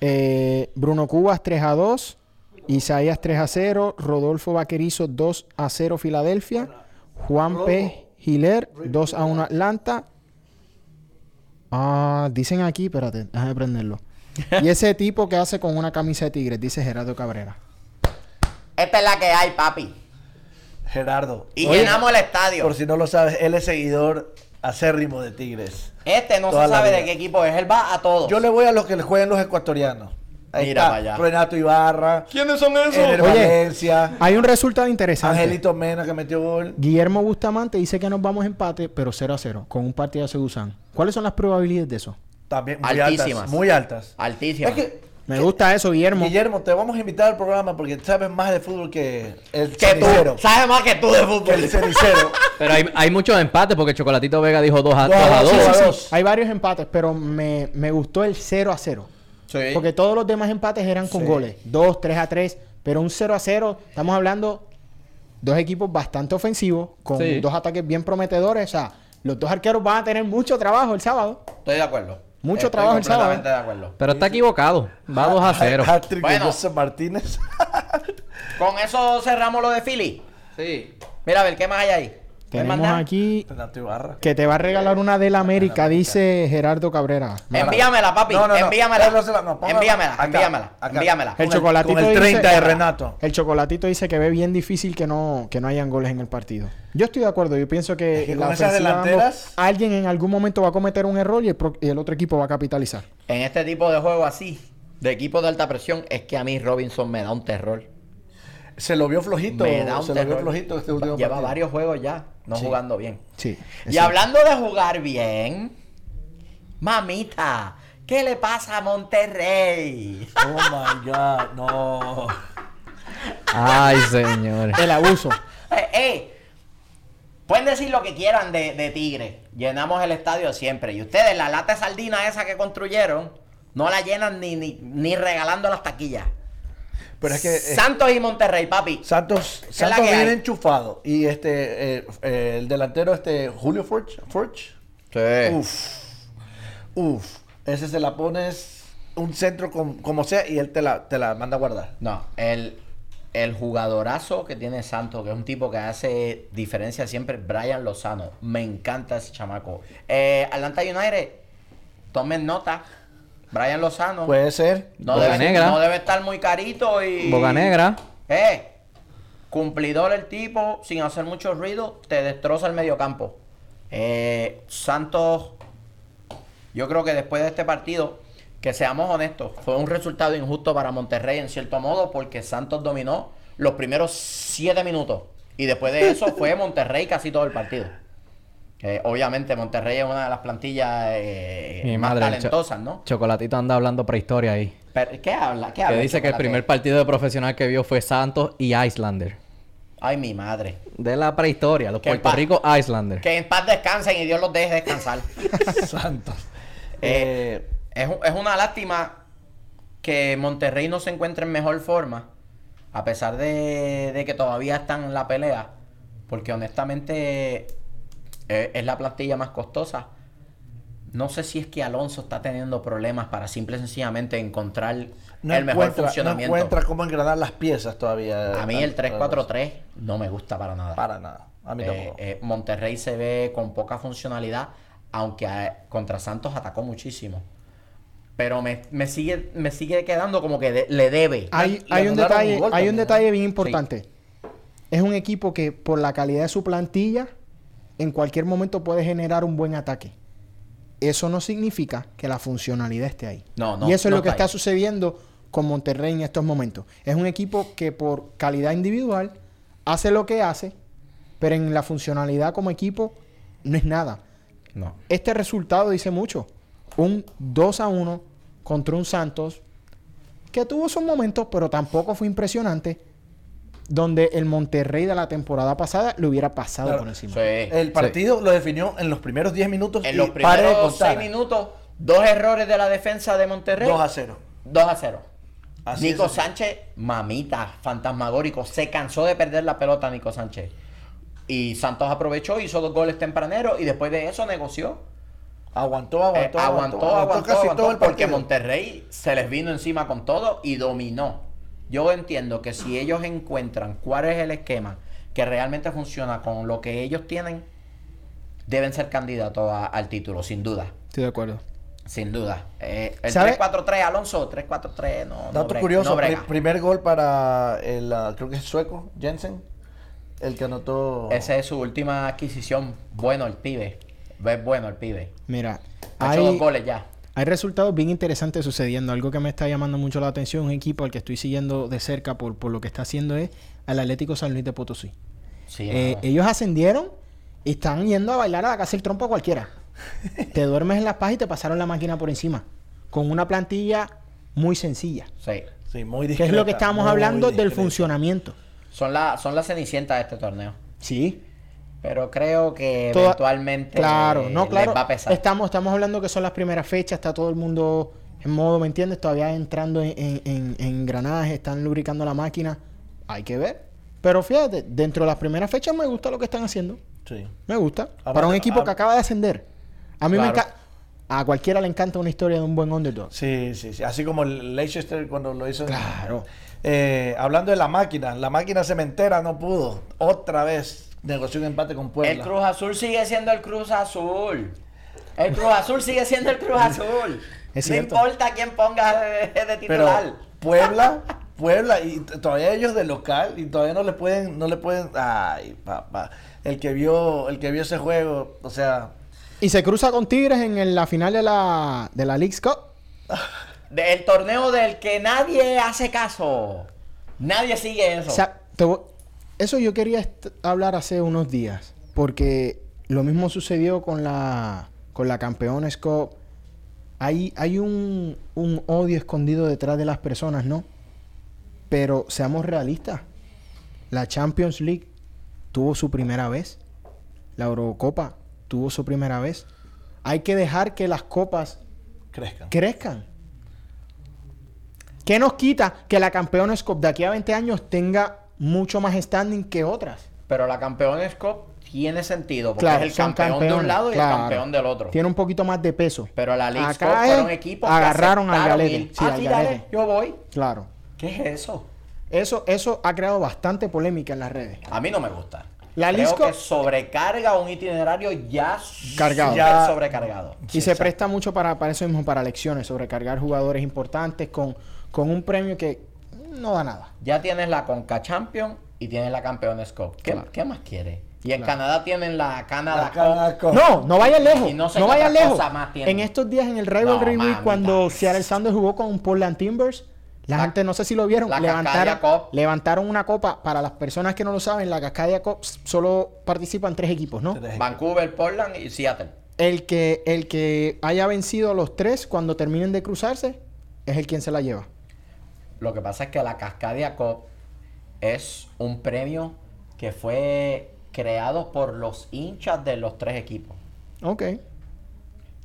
S4: Eh, Bruno Cubas 3 a 2. Isaías 3 a 0. Rodolfo Vaquerizo 2 a 0 Filadelfia. Juan P. Giler 2 a 1 Atlanta. Ah, dicen aquí, espérate, déjame prenderlo. y ese tipo que hace con una camisa de tigres, dice Gerardo Cabrera.
S1: Esta es la que hay, papi.
S2: Gerardo.
S1: Y
S2: Oye,
S1: llenamos el estadio.
S2: Por si no lo sabes, él es seguidor acérrimo de Tigres.
S1: Este no
S2: Toda
S1: se sabe
S2: vida.
S1: de qué equipo es. Él va a todos.
S2: Yo le voy a los que le juegan los ecuatorianos. Ahí
S1: Mira
S2: está
S1: para allá.
S2: Renato Ibarra,
S1: ¿Quiénes son esos?
S2: Ener
S4: Oye.
S2: Valencia,
S4: Hay un resultado interesante.
S2: Angelito Mena que metió gol.
S4: Guillermo Bustamante dice que nos vamos a empate, pero 0 a 0, con un partido de Seduzán. ¿Cuáles son las probabilidades de eso?
S2: También muy
S1: Altísimas.
S2: altas. Muy altas. Es que,
S4: Me gusta eso, Guillermo.
S2: Guillermo, te vamos a invitar al programa porque sabes más de fútbol que el
S1: que
S2: cenicero.
S1: tú. Sabes más que tú de
S2: Que el
S1: fútbol.
S2: cenicero.
S3: Pero hay, hay muchos empates porque Chocolatito Vega dijo 2 a 2.
S2: Dos a
S3: a
S2: dos,
S3: dos.
S2: sí, sí, sí.
S4: dos. Hay varios empates, pero me, me gustó el 0 a 0.
S1: Sí.
S4: Porque todos los demás empates eran con
S2: Sí.
S4: goles. 2, 3 a 3. Pero un 0 a 0, estamos hablando dos equipos bastante ofensivos, con
S3: Sí.
S4: dos ataques bien prometedores. O sea, los dos arqueros van a tener mucho trabajo el sábado.
S1: Estoy de acuerdo.
S4: Mucho
S1: Estoy
S4: trabajo el sábado.
S1: de acuerdo.
S3: Pero está equivocado. Va 2 a 0.
S2: Hat-trick de
S1: Bueno.
S2: José Martínez.
S1: Con eso cerramos lo de Philly.
S3: Sí.
S1: Mira, a ver, ¿qué más hay ahí? ¿Me
S4: Tenemos aquí que te va a regalar una del América, dice Gerardo Cabrera.
S1: Envíamela, papi. Envíamela. Envíamela, envíamela, envíamela.
S4: El
S2: Con el-
S4: chocolatito
S2: el
S4: dice-
S2: 30 de Renato.
S4: El chocolatito dice que ve bien difícil que no, que no hayan goles en el partido. Yo estoy de acuerdo. Yo pienso que, la
S2: con esas delanteras-
S4: alguien en algún momento va a cometer un error y el, pro- y el otro equipo va a capitalizar.
S1: En este tipo de juego así, de equipo de alta presión, es que a mí Robinson me da un terror.
S2: Se lo vio flojito.
S1: Me da un
S2: Se lo vio flojito este último
S1: Lleva
S2: partido.
S1: varios juegos ya, no
S2: Sí.
S1: jugando bien.
S4: Sí.
S1: Y hablando de jugar bien, mamita, ¿qué le pasa a Monterrey?
S2: Oh my God, no.
S3: Ay, señores.
S4: El abuso.
S1: Eh, eh, pueden decir lo que quieran de, de Tigre. Llenamos el estadio siempre. Y ustedes, la lata de sardina esa que construyeron, no la llenan ni, ni, ni regalando las taquillas.
S2: Pero es que eh,
S1: Santos y Monterrey, papi.
S2: Santos, Santos viene
S1: hay?
S2: enchufado. Y este, eh, eh, el delantero, este, Julio Forge, Forge.
S1: Sí.
S2: Uf. Uf. Ese se la pones un centro com- como sea y él te la, te la manda a guardar.
S1: No, el, el jugadorazo que tiene Santos, que es un tipo que hace diferencia siempre, Brian Lozano. Me encanta ese chamaco. Eh, Atlanta United, tomen nota. Brian Lozano.
S2: Puede ser.
S1: no,
S3: Boca
S1: debe,
S3: Negra.
S1: no debe estar muy carito y.
S3: Boca Negra.
S1: Eh, cumplidor el tipo, sin hacer mucho ruido, te destroza el mediocampo. Eh, Santos, yo creo que después de este partido, que seamos honestos, fue un resultado injusto para Monterrey en cierto modo, porque Santos dominó los primeros siete minutos. Y después de eso fue Monterrey casi todo el partido. Eh, obviamente Monterrey es una de las plantillas eh,
S3: Mi
S1: más
S3: madre, el cho-
S1: talentosas, ¿no?
S3: Chocolatito anda hablando prehistoria ahí.
S1: Pero, ¿Qué habla? ¿Qué
S3: Que
S1: habla
S3: dice que el primer partido de profesional que vio fue Santos y Islander.
S1: Ay, mi madre.
S3: De la prehistoria, los
S1: Que
S3: Puerto Rico Islanders.
S1: Que en paz descansen y Dios los deje descansar.
S2: Santos.
S1: Eh, es, un- es una lástima que Monterrey no se encuentre en mejor forma, a pesar de, de que todavía están en la pelea, porque honestamente eh, es la plantilla más costosa. No sé si es que Alonso está teniendo problemas para simple y sencillamente encontrar
S2: no,
S1: el mejor
S2: encuentra, no
S1: funcionamiento.
S2: encuentra cómo engranar las piezas todavía.
S1: A mí el 3-4-3 no me gusta para nada.
S2: Para nada. A mí
S1: Eh,
S2: tampoco.
S1: eh, Monterrey se ve con poca funcionalidad, aunque contra Santos atacó muchísimo. Pero me, me sigue me sigue quedando como que de- le debe.
S4: Hay,
S2: le
S4: hay un detalle,
S2: un
S4: hay un detalle bien importante. Es un equipo que por la calidad de su plantilla, en cualquier momento puede generar un buen ataque. Eso no significa que la funcionalidad esté ahí.
S1: No, no,
S4: y eso es
S1: no
S4: lo que
S1: está ahí.
S4: sucediendo con Monterrey en estos momentos. Es un equipo que por calidad individual hace lo que hace, pero en la funcionalidad como equipo no es nada.
S1: No.
S4: Este resultado dice mucho. Un 2 a 1 contra un Santos que tuvo sus momentos, pero tampoco fue impresionante. Donde el Monterrey de la temporada pasada le hubiera pasado
S2: Claro.
S4: por encima.
S1: Sí.
S2: El partido lo definió en los primeros 10 minutos.
S1: En
S2: y
S1: los primeros
S2: contar.
S1: 6 minutos, dos errores de la defensa de Monterrey.
S2: 2 a 0.
S1: 2 a 0.
S2: Así
S1: Nico
S2: es.
S1: Sánchez, mamita, fantasmagórico. Se cansó de perder la pelota Nico Sánchez. Y Santos aprovechó, hizo dos goles tempraneros y después de eso negoció.
S2: Aguantó,
S1: Eh,
S2: aguantó,
S1: aguantó, aguantó,
S2: casi
S1: aguantó,
S2: todo el
S1: porque. Monterrey se les vino encima con todo y dominó. Yo entiendo que si ellos encuentran cuál es el esquema que realmente funciona con lo que ellos tienen, deben ser candidatos a- al título, sin duda.
S4: Estoy de acuerdo.
S1: Sin duda. Eh, el
S4: ¿Sabe?
S1: 3-4-3, Alonso, 3-4-3, no. no
S2: Dato
S1: bre-
S2: curioso,
S1: no
S2: primer gol para el, ah, creo que es sueco, Jensen, el que anotó...
S1: Esa es su última adquisición. Bueno, el pibe. Es bueno el pibe.
S4: Mira,
S1: Ha hecho dos goles ya.
S4: Hay resultados bien interesantes sucediendo. Algo que me está llamando mucho la atención, un equipo al que estoy siguiendo de cerca por, por lo que está haciendo es al Atlético San Luis de Potosí.
S1: Sí,
S4: Eh, ellos ascendieron y están yendo a bailar a la casa el trompo a cualquiera. te duermes en las pajas y te pasaron la máquina por encima. Con una plantilla muy sencilla.
S1: Sí.
S2: Sí, muy
S4: Que es
S2: discreta.
S4: lo que estábamos
S2: muy
S4: hablando del
S2: discreta.
S4: funcionamiento.
S1: Son la, son las cenicientas de este torneo.
S4: Sí.
S1: Pero creo que
S4: Toda-
S1: eventualmente
S4: Claro, no,
S1: les
S4: claro.
S1: va a pesar.
S4: Estamos, estamos hablando que son las primeras fechas, está todo el mundo en modo, ¿me entiendes? Todavía entrando en, en, en- en engranaje, están lubricando la máquina. Hay que ver. Pero fíjate, dentro de las primeras fechas me gusta lo que están haciendo.
S2: Sí.
S4: Me gusta. Para un equipo que acaba de ascender. A mí me encanta. A cualquiera le encanta una historia de un buen underdog.
S2: Sí, sí, sí. Así como el Leicester cuando lo hizo.
S4: Claro.
S2: Eh, hablando de la máquina, la máquina cementera no pudo. Otra vez negoció un empate con Puebla.
S1: El Cruz Azul sigue siendo el Cruz Azul. El Cruz Azul sigue siendo el Cruz Azul.
S4: Es
S1: no importa quién ponga de, de
S2: Pero
S1: titular.
S2: Puebla, Puebla, y todavía ellos de local, y todavía no le pueden, no le pueden. Ay, papá. El que vio, el que vio ese juego, o sea,
S4: Y se cruza con Tigres en la final de la, de la League's Cup.
S1: Del torneo del que nadie hace caso. Nadie sigue eso.
S4: O sea, te voy- eso yo quería hablar hace unos días. Porque lo mismo sucedió con la, con la Campeones Cup. Hay, hay un, un odio escondido detrás de las personas, ¿no? Pero seamos realistas. La Champions League tuvo su primera vez. La Eurocopa tuvo su primera vez. Hay que dejar que las copas
S2: crezcan.
S4: crezcan. ¿Qué nos quita que la Campeones Cup de aquí a 20 años tenga mucho más standing que otras?
S1: Pero la Campeones Cup tiene sentido. Porque
S4: Claro,
S1: es el campeón de un lado y
S4: claro.
S1: el campeón del otro.
S4: Tiene un poquito más de peso.
S1: Pero la League
S4: Acá
S1: Cup fueron equipos que
S4: agarraron al galete. Sí,
S1: ah,
S4: al
S1: sí,
S4: galete.
S1: dale, yo voy.
S4: Claro.
S1: ¿Qué es eso?
S4: Eso, eso ha creado bastante polémica en las redes.
S1: A mí no me gusta.
S4: La
S1: Creo que sobrecarga un itinerario ya
S4: Cargado.
S2: Ya-
S1: sobrecargado.
S4: Y se presta mucho para, para eso mismo, para elecciones, sobrecargar jugadores importantes con, con un premio que no da nada.
S1: Ya tienes la Conca Champion y tienes la Campeones Cup. ¿Qué,
S4: Claro.
S1: qué más quieres? Y en Canadá tienen la Cup.
S2: Canadá Cup.
S4: No, no vayan lejos.
S1: Y no
S4: no,
S1: sé
S4: vayan
S1: otra
S4: lejos. En estos días en el Rivalry
S1: No,
S4: Week, cuando Seattle Sanders jugó con Portland Timbers, la,
S1: La-
S4: gente, no sé si lo vieron,
S1: la
S4: levantaron,
S1: Cascadia Cup.
S4: levantaron una copa. Para las personas que no lo saben, la Cascadia Cup solo participan tres equipos, ¿no?
S2: Tres.
S1: Vancouver, Portland y Seattle.
S4: El que, el que haya vencido a los tres cuando terminen de cruzarse es el quien se la lleva.
S1: Lo que pasa es que la Cascadia Cup es un premio que fue creado por los hinchas de los tres equipos.
S4: Ok.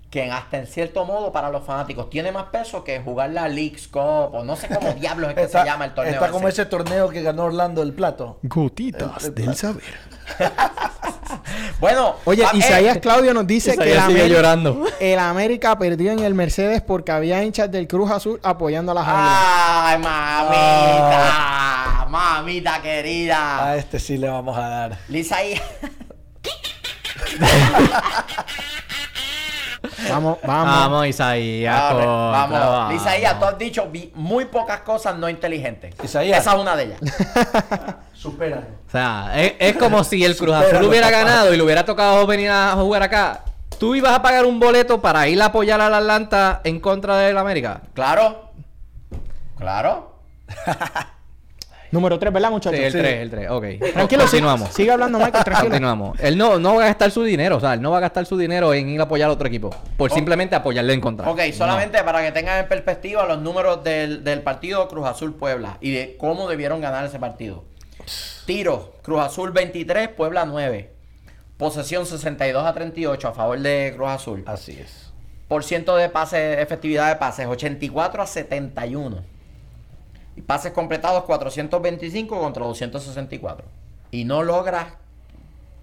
S1: Que hasta en cierto modo para los fanáticos tiene más peso que jugar la League's Cup o no sé cómo diablos es que
S2: Está,
S1: se llama el torneo.
S2: está como
S1: ese.
S2: torneo que ganó Orlando el plato.
S4: Gotitas
S2: El- del
S4: saber.
S1: Bueno,
S4: Oye,
S1: ah, eh,
S4: Isaías Claudio nos dice que el
S3: Isaías sigue
S4: América,
S3: llorando.
S4: el América perdió en el Mercedes porque había hinchas del Cruz Azul apoyando a las águilas.
S1: Ay, mamita. Mamita querida.
S2: A este sí le vamos a dar.
S1: Lisa ahí.
S4: Vamos, vamos.
S3: Vamos, Isaías.
S1: Vamos. Isaías, tú has dicho vi- muy pocas cosas no inteligentes.
S2: Isaías.
S1: Esa es una de ellas.
S2: Supéralo.
S3: O sea, es, es como si el Cruz Azul hubiera
S2: papá.
S3: ganado y le hubiera tocado venir a jugar acá. ¿Tú ibas a pagar un boleto para ir a apoyar al Atlanta en contra del América?
S1: Claro. Claro.
S4: Número 3, ¿verdad,
S3: Sí,
S4: muchachos?
S3: el
S2: Sí.
S3: 3, el 3. Ok.
S4: Tranquilo,
S3: continuamos.
S4: Sigue hablando, Michael, tranquilo.
S3: Continuamos. Él no, no va a gastar su dinero, o sea, él no va a gastar su dinero en ir a apoyar a otro equipo. Por
S1: Oh.
S3: simplemente apoyarle en contra.
S1: Ok, solamente para que tengan en perspectiva los números del, del partido Cruz Azul Puebla y de cómo debieron ganar ese partido. Tiro, Cruz Azul 23, Puebla 9. Posesión 62 a 38 a favor de Cruz Azul.
S2: Así es.
S1: Por ciento de pases, efectividad de pases, 84 a 71. Pases completados 425 contra 264. Y no logra,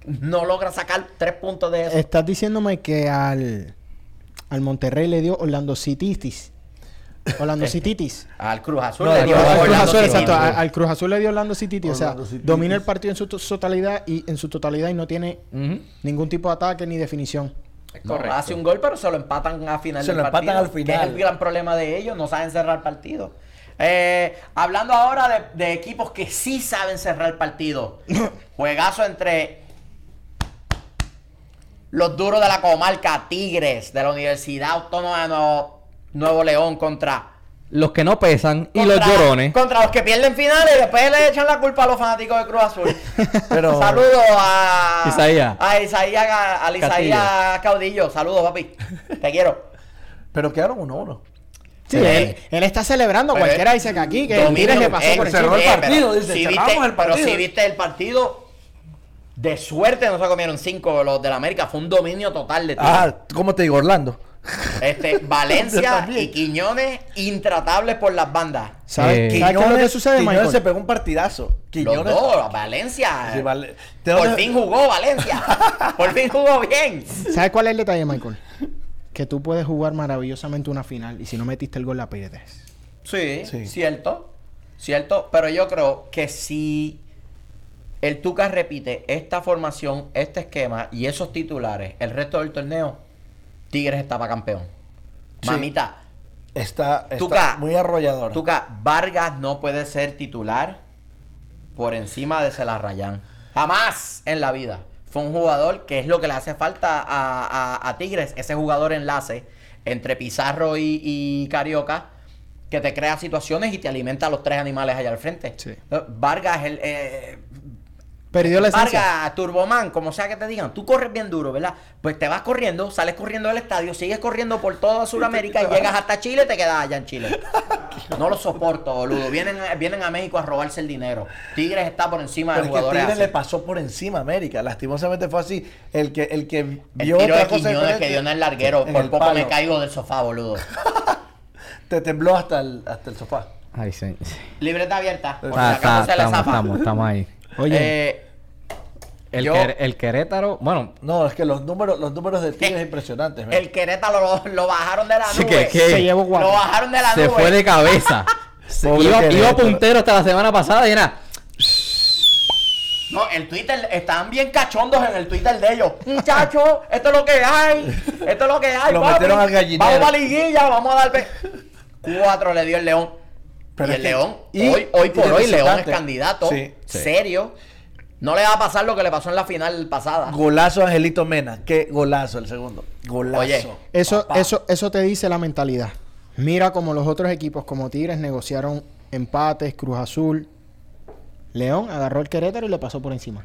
S1: no logra sacar tres puntos de eso.
S4: Estás diciéndome que al, al Monterrey le dio Orlando Cititis. Orlando Cititis.
S1: Al Cruz Azul
S2: No,
S1: le
S2: al
S1: dio
S2: Cruz
S4: Al Cruz
S1: Orlando
S4: Azul, exacto. Al Cruz Azul le dio Orlando Cititis. O sea,
S2: Cititis.
S4: domina el partido en su, to- su totalidad y en su totalidad y no tiene ningún tipo de ataque ni definición.
S1: No,
S3: Correcto.
S1: hace un gol, pero se lo empatan a final
S2: Se
S1: del
S2: lo empatan al
S1: Que es
S2: final.
S1: el gran problema de ellos, no saben cerrar partido. Eh, hablando ahora de, de equipos que sí saben cerrar el partido. Juegazo entre los duros de la comarca, Tigres, de la Universidad Autónoma de Nuevo, Nuevo León contra...
S3: Los que no pesan y los llorones.
S1: Contra los que pierden finales y después le echan la culpa a los fanáticos de Cruz Azul.
S2: Pero-
S1: Saludos a
S3: Isaías.
S1: A Isaías, a, a Isaías Caudillo. Saludos, papi. Te quiero.
S2: Pero quedaron 1-1.
S4: Sí,
S1: Sí.
S4: él, él está celebrando.
S1: Pues,
S4: Cualquiera dice que aquí, que Tigres le pasó
S1: eh,
S4: por
S2: cerró
S4: encima.
S2: el
S1: eh,
S2: partido,
S1: pero
S2: dice,
S1: si viste,
S2: el
S1: Pero
S2: partido.
S1: si viste el partido, de suerte no se comieron cinco los del América. Fue un dominio total de Tigres.
S2: Ah, ¿cómo te digo, Orlando?
S1: Este, Valencia y Quiñones intratables por las bandas.
S4: ¿Sabes,
S3: Eh,
S4: ¿sabes qué es lo que sucede,
S2: Quiñones
S4: Michael?
S2: se pegó un partidazo.
S1: Los
S2: Quiñones.
S1: dos, Valencia.
S2: Sí, vale. ¿De
S1: Por fin jugó Valencia. Por fin jugó bien.
S4: ¿Sabes cuál es el detalle, Michael? Que tú puedes jugar maravillosamente una final y si no metiste el gol la pierdes.
S1: Sí,
S2: Sí.
S1: cierto. Cierto. Pero yo creo que si el Tuca repite esta formación, este esquema y esos titulares el resto del torneo, Tigres está para campeón.
S2: Sí.
S1: Mamita,
S2: Está, está
S1: Tuca.
S2: muy arrollador.
S1: Tuca, Vargas no puede ser titular por encima de Celarrayán. Jamás en la vida. Fue un jugador que es lo que le hace falta a, a- a Tigres, ese jugador enlace entre Pizarro y, y Carioca, que te crea situaciones y te alimenta a los tres animales allá al frente.
S4: Sí.
S1: Vargas, el, eh,
S4: Perdió la esencia.
S1: Vargas, Turboman, como sea que te digan, tú corres bien duro, ¿verdad? Pues te vas corriendo, sales corriendo del estadio, sigues corriendo por toda Sudamérica y llegas hasta Chile y te quedas allá en Chile. No lo soporto, boludo. Vienen, vienen a México a robarse el dinero. Tigres está por encima
S2: Pero
S1: de jugadores
S2: Tigres
S1: así.
S2: le pasó por encima a América. Lastimosamente fue así. El que, el que
S1: El
S2: vio
S1: tiro
S2: otra
S1: de
S2: cosa
S1: Quiñones que dio en el larguero,
S2: en
S1: por
S2: el
S1: poco me caigo del sofá, boludo.
S2: Te tembló hasta el, hasta el sofá.
S3: Ay, sí.
S1: Libreta abierta.
S3: Ah, está- estamos,
S1: zafa.
S3: estamos, estamos ahí.
S4: Oye,
S1: Eh,
S3: El,
S1: Yo-
S3: Quer- el Querétaro, bueno,
S2: No, es que los números, los números de Tigres
S1: Eh,
S2: impresionantes. man.
S1: el Querétaro lo, lo bajaron de la
S3: Sí,
S1: nube.
S3: que- que-
S4: se llevó
S1: Lo bajaron de la
S3: se
S1: nube.
S3: fue de cabeza. Se- iba, puntero hasta la semana pasada y era.
S1: No, el Twitter, estaban bien cachondos en el Twitter de ellos. Muchachos, esto es lo que hay. Esto es lo que hay.
S2: Lo
S1: papi.
S2: metieron al gallinero.
S1: Vamos a la liguilla, vamos a dar. Cuatro le dio el León.
S2: Pero
S1: y
S2: es
S1: el
S2: que-
S1: León,
S2: y-
S1: hoy, hoy
S2: y
S1: por hoy, León es candidato.
S2: Sí, sí.
S1: Serio. No le va a pasar lo que le pasó en la final pasada.
S2: Golazo a Angelito Mena. Qué golazo el segundo. Golazo.
S1: Oye,
S4: Eso,
S2: papá.
S4: eso, eso te dice la mentalidad. Mira como los otros equipos, como Tigres, negociaron empates, Cruz Azul. León agarró el Querétaro y le pasó por encima.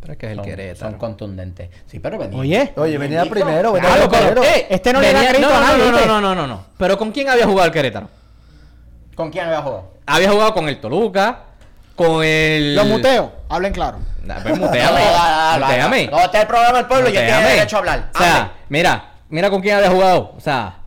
S3: Pero es que es el
S1: son,
S3: Querétaro.
S1: son contundentes. Sí, pero venía.
S4: Oye.
S2: Oye, venía primero, venía
S3: Claro,
S2: primero.
S3: pero, eh,
S4: Este no le da
S3: venía-
S4: crédito
S3: no,
S4: a nadie,
S3: No, no, no, no, no, no. Pero ¿con quién había jugado el Querétaro?
S1: ¿Con quién había jugado?
S3: Había jugado con el Toluca, con el.
S4: Los muteo, hablen claro.
S3: Nah, pues,
S1: No,
S3: muteame. muteame.
S1: No, este es el programa del pueblo y yo
S3: Muteame.
S1: derecho a hablar.
S3: O sea,
S1: Hable.
S3: mira, mira con quién había jugado. O sea,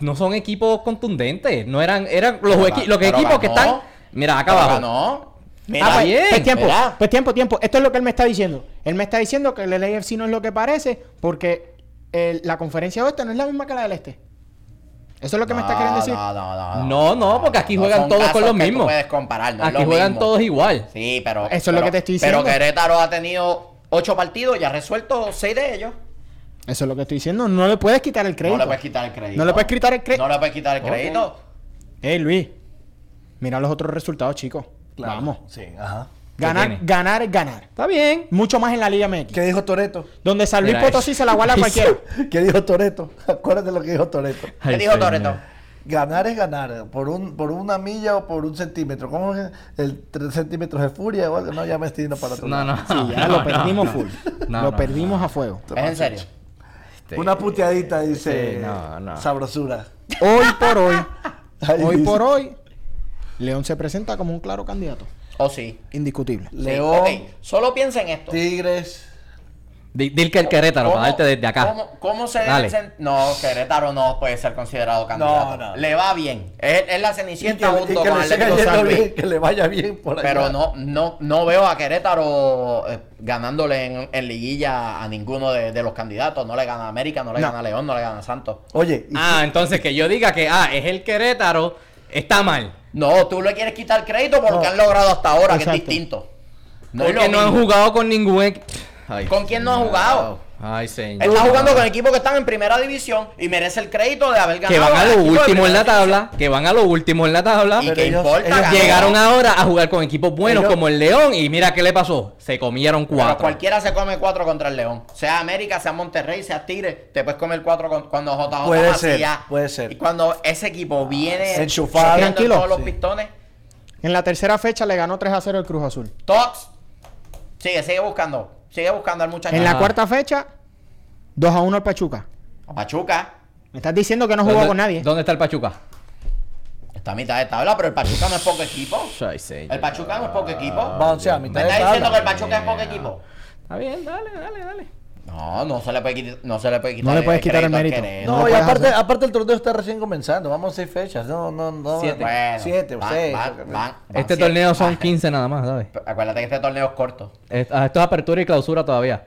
S3: no son equipos contundentes. No eran, eran los,
S1: Pero
S3: equi- los
S1: pero
S3: equipos que están. Mira, acá abajo.
S1: ganó. Mira,
S4: Ah, pues,
S3: bien,
S4: pues tiempo,
S1: mira.
S4: pues tiempo, tiempo. Esto es lo que él me está diciendo. Él me está diciendo que el AFC no es lo que parece porque el- la conferencia oeste no es la misma que la del este. Eso es lo que me está queriendo decir.
S1: No, no, no.
S3: No, no, porque aquí juegan
S1: son
S3: todos con los
S1: que tú
S3: mismos.
S1: puedes comparar, no es
S3: Aquí
S1: lo
S3: juegan
S1: mismo.
S3: todos igual.
S1: Sí, pero.
S4: Eso es lo
S1: pero-
S4: que te estoy
S1: Pero
S4: diciendo.
S1: Querétaro ha tenido ocho partidos y ha resuelto seis de ellos.
S4: Eso es lo que estoy diciendo. No le puedes quitar el crédito.
S1: No le puedes quitar el crédito.
S4: No le puedes quitar el crédito.
S1: No le puedes quitar el crédito.
S4: Ey, Luis. Mira los otros resultados, chicos.
S2: Claro.
S4: Vamos.
S2: Sí, ajá.
S4: Ganar, ganar es ganar.
S3: Está bien.
S4: Mucho más en la Liga MX.
S2: ¿Qué dijo Toreto?
S4: Donde San Luis
S3: Mira,
S4: Potosí se la guarda a cualquiera.
S2: ¿Qué dijo Toreto? Acuérdate lo que dijo Toreto.
S1: ¿Qué dijo. Toreto?
S2: Ganar es ganar, por un por una milla o por un centímetro. ¿Cómo es el 3 centímetros de furia o algo? No, ya me estoy yendo para otro
S3: No, no.
S4: Sí, ya
S3: no,
S4: lo perdimos
S3: no.
S4: full.
S3: No,
S4: lo
S3: no,
S4: perdimos a fuego.
S1: ¿Es en serio?
S3: Este,
S2: Una puteadita dice
S3: no, no.
S2: sabrosura.
S4: Hoy por hoy, hoy
S2: dice.
S4: por hoy, León se presenta como un claro candidato.
S1: ¿O sí?
S4: Indiscutible.
S1: Sí,
S2: León,
S1: ok. Solo piensa en esto.
S2: Tigres.
S3: Di- Dil que el Querétaro,
S1: ¿Cómo-
S3: para darte desde acá.
S1: ¿Cómo, cómo se
S3: Dale.
S1: debe sen- No, Querétaro no puede ser considerado candidato.
S2: no.
S1: Le va bien. Es, es la
S2: Y que,
S1: cenicienta
S2: y
S1: junto
S2: que
S1: con Atlético San Luis.
S2: bien, que le vaya bien por allá.
S1: Pero no, no, no veo a Querétaro eh, ganándole en, en liguilla a ninguno de, de los candidatos. No le gana a América, no le
S4: No.
S1: gana a León, no le gana a Santos.
S2: Oye, y-
S3: Ah, entonces que yo diga que ah, es el Querétaro, está mal.
S1: No, tú le quieres quitar crédito por lo
S2: No.
S1: que han logrado hasta ahora, que es distinto. No es
S3: Porque
S1: lo
S3: no han
S1: mismo.
S3: jugado con ningún equ- Ay,
S1: ¿Con quién no ha jugado?
S3: Ay, señor.
S1: Está jugando con equipos que están en primera división y merece el crédito de haber ganado.
S3: Que van a lo último en la tabla. Que van a lo último en la tabla.
S1: Y que importa,
S2: ellos.
S3: Llegaron ahora a jugar con equipos buenos
S2: Ellos-
S3: como el León. Y mira qué le pasó. Se comieron
S1: Pero
S3: cuatro.
S1: cualquiera se come cuatro contra el León. Sea América, sea Monterrey, sea Tigre, te puedes comer cuatro con- cuando JJ
S2: Puede ser, puede ser.
S1: Y cuando ese equipo viene
S2: Enchufado.
S4: Tranquilo.
S1: todos los
S2: Sí.
S1: pistones.
S4: En la tercera fecha le ganó 3 a 0 el Cruz Azul.
S1: Tox. Sigue, sigue buscando. Sigue buscando al muchacho.
S4: En la cuarta fecha, 2 a 1 el Pachuca.
S1: A Pachuca.
S4: Me estás diciendo que no jugó
S3: ¿Dónde-
S4: con nadie.
S3: ¿Dónde está el Pachuca?
S1: Está a mitad de tabla, pero el Pachuca no es poco equipo.
S3: Ay.
S1: El Pachuca no es poco equipo.
S2: Va, o sea, a mitad
S1: ¿Me
S2: de
S1: estás diciendo que el Pachuca es poco equipo?
S3: Está bien, dale, dale, dale.
S1: No, no se le puede quitar, no se le puede quitar
S4: No le puedes quitar el mérito.
S2: No,
S4: lo
S2: y aparte,
S4: hacer.
S2: aparte el torneo está recién comenzando. Vamos a seis fechas. No, no, no.
S3: Siete.
S1: Bueno,
S2: Siete o
S1: van-
S2: seis.
S1: van- van- van
S3: Este
S1: siete.
S3: torneo son
S1: Van-
S3: 15 nada más, ¿sabes?
S1: Acuérdate que este torneo es corto.
S3: Es- ah, Esto es apertura y clausura todavía.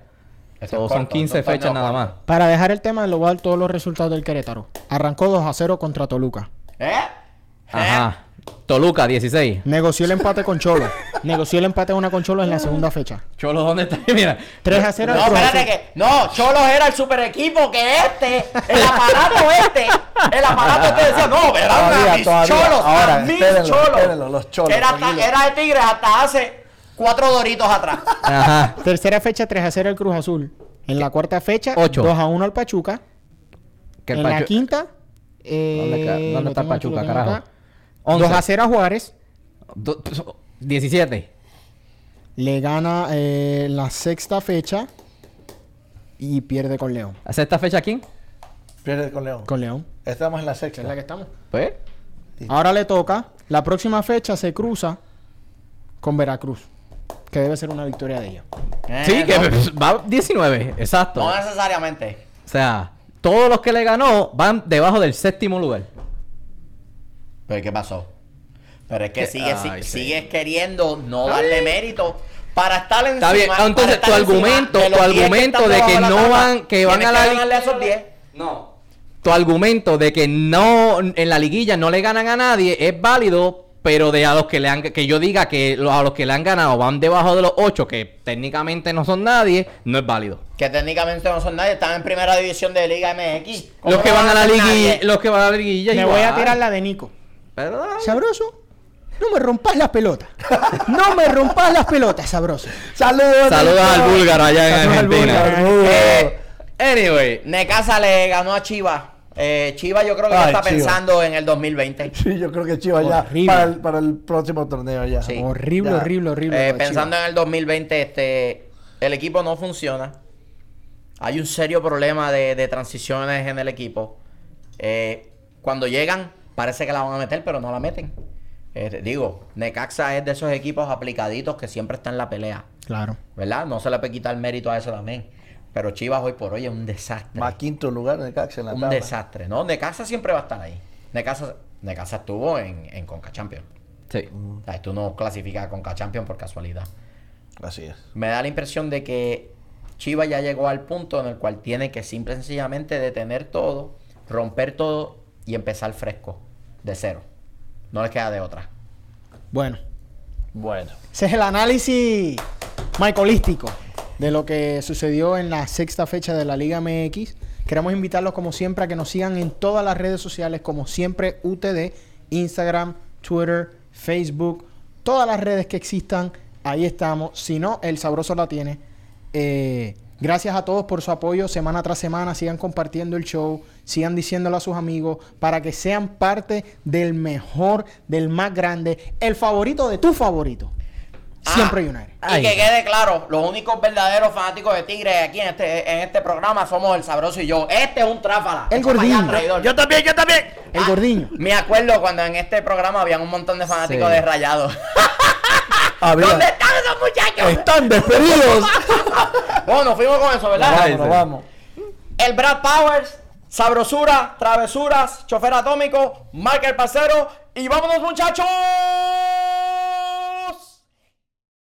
S1: Este
S3: So,
S1: es
S3: son
S1: corto,
S3: 15
S1: es un torneo
S3: fechas nada más.
S4: Para dejar el tema, le voy a dar todos los resultados del Querétaro. Arrancó 2 a 0 contra Toluca.
S1: ¿Eh?
S3: Ajá. Toluca, 16.
S4: Negoció el empate con Cholo. Negoció el empate una con Cholo en la segunda fecha.
S3: Cholo, ¿dónde está? Mira.
S4: 3 a 0
S1: No, espérate que. No, Cholos era el super equipo que este, el aparato este, el aparato este decía, no, verán
S2: Todavía,
S1: a mis
S2: todavía.
S1: cholos,
S2: Ahora,
S1: a mis
S2: espérenlo,
S1: cholos.
S2: espérenlo, los cholos,
S1: Era, hasta- era de Tigres hasta hace cuatro doritos atrás.
S3: Ajá.
S4: Tercera fecha 3 a 0 el Cruz Azul. En la cuarta fecha
S3: Ocho.
S4: 2 a 1 al Pachuca.
S3: Que el
S4: en la
S3: Pachu-
S4: quinta eh,
S3: ¿Dónde dónde está
S4: lo
S3: Pachuca, carajo?
S4: acá.
S3: 11.
S4: 2 a 0 a Juárez.
S3: Do- 17.
S4: Le gana eh, la sexta fecha y pierde con León.
S3: ¿Hace esta fecha quién?
S2: Pierde con León.
S4: Con León.
S2: Estamos en la
S4: que
S2: sexta.
S4: es la que estamos.
S3: Pues.
S4: Ahora le toca. La próxima fecha se cruza con Veracruz. Que debe ser una victoria de ellos.
S1: Eh,
S3: Sí, que
S1: no,
S3: va 19. Exacto.
S1: no
S3: O
S1: necesariamente.
S3: sea, todos los que le ganó van debajo del séptimo lugar.
S1: Pero ¿qué pasó? Pero es que
S3: Que-
S1: sigue,
S3: ay,
S1: si-
S3: sí.
S1: sigues queriendo no darle mérito para estar encima.
S3: Está bien, entonces, tu argumento- tu
S1: 10
S3: argumento de que no van- que van a la li-
S1: ganarle a esos 10.
S3: No. Tu argumento de que no en la liguilla no le ganan a nadie es válido, pero de a los que le han que yo diga que a los que le han ganado van debajo de los 8 que técnicamente no son nadie, no es válido.
S1: Que técnicamente no son nadie, están en primera división de Liga MX. ¿Cómo
S3: Los que
S1: no
S3: van a la liguilla,
S1: nadie?
S3: los que van a la liguilla
S4: Me
S3: igual.
S4: voy a tirar la de Nico.
S3: Pero dale.
S4: Sabroso. No me rompas las pelotas. No me rompas las pelotas, sabroso.
S2: Saludos.
S3: Saludos al búlgaro allá en
S4: Saludos al
S3: Argentina.
S1: Eh,
S3: Anyway,
S1: Necaxa le ganó a Chivas. Eh, Chivas yo creo que ya está pensando en el 2020.
S2: Sí, yo creo que Chivas ya
S4: Horrible.
S2: para el, para el próximo torneo ya.
S1: Sí.
S4: Horrible,
S2: Ya.
S4: horrible, horrible.
S1: Eh, pensando en el 2020, este, el equipo no funciona. Hay un serio problema de, de transiciones en el equipo. Eh, cuando llegan, parece que la van a meter, pero no la meten. Eh, digo, Necaxa es de esos equipos aplicaditos que siempre está en la pelea,
S4: Claro.
S1: ¿verdad? No se le puede quitar mérito a eso también. Pero Chivas hoy por hoy es un desastre.
S2: Más quinto lugar en el Caxa en la
S1: un
S2: tabla.
S1: desastre, ¿no? Necaxa siempre va a estar ahí. Necaxa, Necaxa estuvo en, en Conca Champions.
S3: Sí.
S1: O sea, tú no clasificas a Conca Champions por casualidad.
S2: Así es.
S1: Me da la impresión de que Chivas ya llegó al punto en el cual tiene que simple y sencillamente detener todo, romper todo y empezar fresco, de cero. No les queda de otra.
S4: Bueno,
S2: Bueno.
S4: ese es el análisis michaelístico de lo que sucedió en la sexta fecha de la Liga MX. Queremos invitarlos como siempre a que nos sigan en todas las redes sociales, como siempre UTD, Instagram, Twitter, Facebook, todas las redes que existan, ahí estamos. Si no, el sabroso la tiene. Eh, gracias a todos por su apoyo semana tras semana. Sigan compartiendo el show, sigan diciéndolo a sus amigos para que sean parte del mejor, del más grande, el favorito de tu favorito. Siempre
S1: Ah,
S4: United.
S1: Y
S3: Ay.
S1: que quede claro, los únicos verdaderos fanáticos de Tigre aquí en este, en este programa somos el Sabroso y yo. Este es un tráfala.
S4: El
S1: allá, traidor.
S2: Yo también, yo también.
S4: El gordiño.
S1: Me acuerdo cuando en este programa habían un montón de fanáticos
S3: Sí.
S1: de rayados.
S2: Había-
S1: ¿Dónde están esos muchachos?
S2: Están despedidos.
S1: Bueno, nos fuimos con eso, ¿verdad?
S2: Vámonos,
S3: sí.
S2: vamos.
S1: El Brad Powers, sabrosura, travesuras, chofer atómico, marca el pasero y vámonos muchachos.